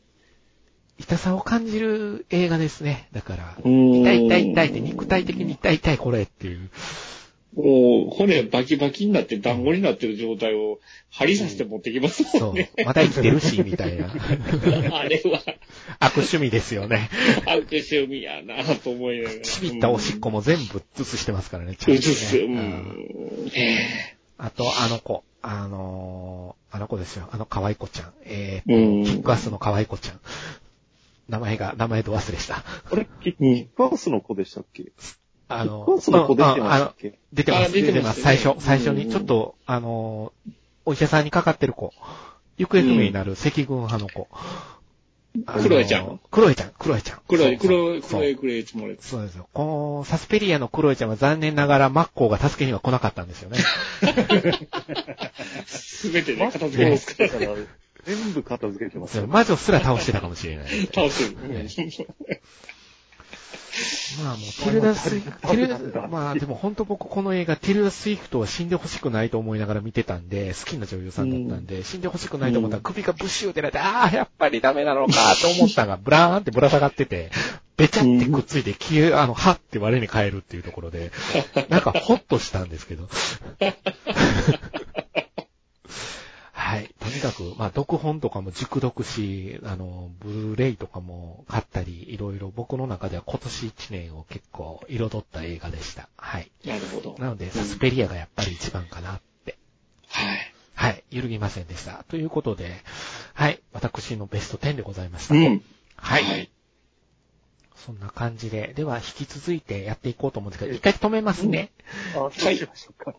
痛さを感じる映画ですね。だから、うん。痛い痛い痛いって肉体的に痛い痛いこれっていう。もう、骨バキバキになって団子になってる状態を針刺して持ってきますそうもんね。。また生きてるし、みたいな。あれは、悪趣味ですよね。悪趣味やなと思いながら。ちびったおしっこも全部映してますからね、ちゃんとね映す。ううんあと、あの子、あのーあの子ですよ、あの可愛い子ちゃん。えうー、ん。キックアスの可愛い子ちゃん。名前が、名前と忘れした。あれ、キックアスの子でしたっけ？キあのックアスの子出てまああのしたっけ？出てます、あ出てますす。最初、最初に、うんちょっと、あのーお医者さんにかかってる子。行方不明になる赤軍派の子。あのークロエちゃん？クロエちゃん、クロエちゃん。黒い、そう黒い、そう黒い、黒いつもりです。そうですよ。このサスペリアのクロエちゃんは残念ながらマッコールが助けには来なかったんですよね。すべてね、片付けますから、全部片付けてますよ。魔女すら倒してたかもしれない。ら。倒する。まあもう、ティルダ・スイフト、ティルダ、まあでも本当僕この映画、ティルダ・スウィントンは死んでほしくないと思いながら見てたんで、好きな女優さんだったんで、死んでほしくないと思ったら首がブシューってなって、ああ、やっぱりダメなのかと思ったが、ブラーンってぶら下がってて、べちゃってくっついて、消え、あの、はって我に返るっていうところで、なんかホッとしたんですけど。はい。とにかく、まあ、読本とかも熟読し、あの、ブルーレイとかも買ったり、いろいろ僕の中では今年1年を結構彩った映画でした。はい。なるほど。なので、サスペリアがやっぱり一番かなって。はい。はい。揺るぎませんでした。ということで、はい。私のベスト10でございました。うん。はい。はいそんな感じで、では引き続いてやっていこうと思うんですけど、一回止めますね。あ、そうしましょうか。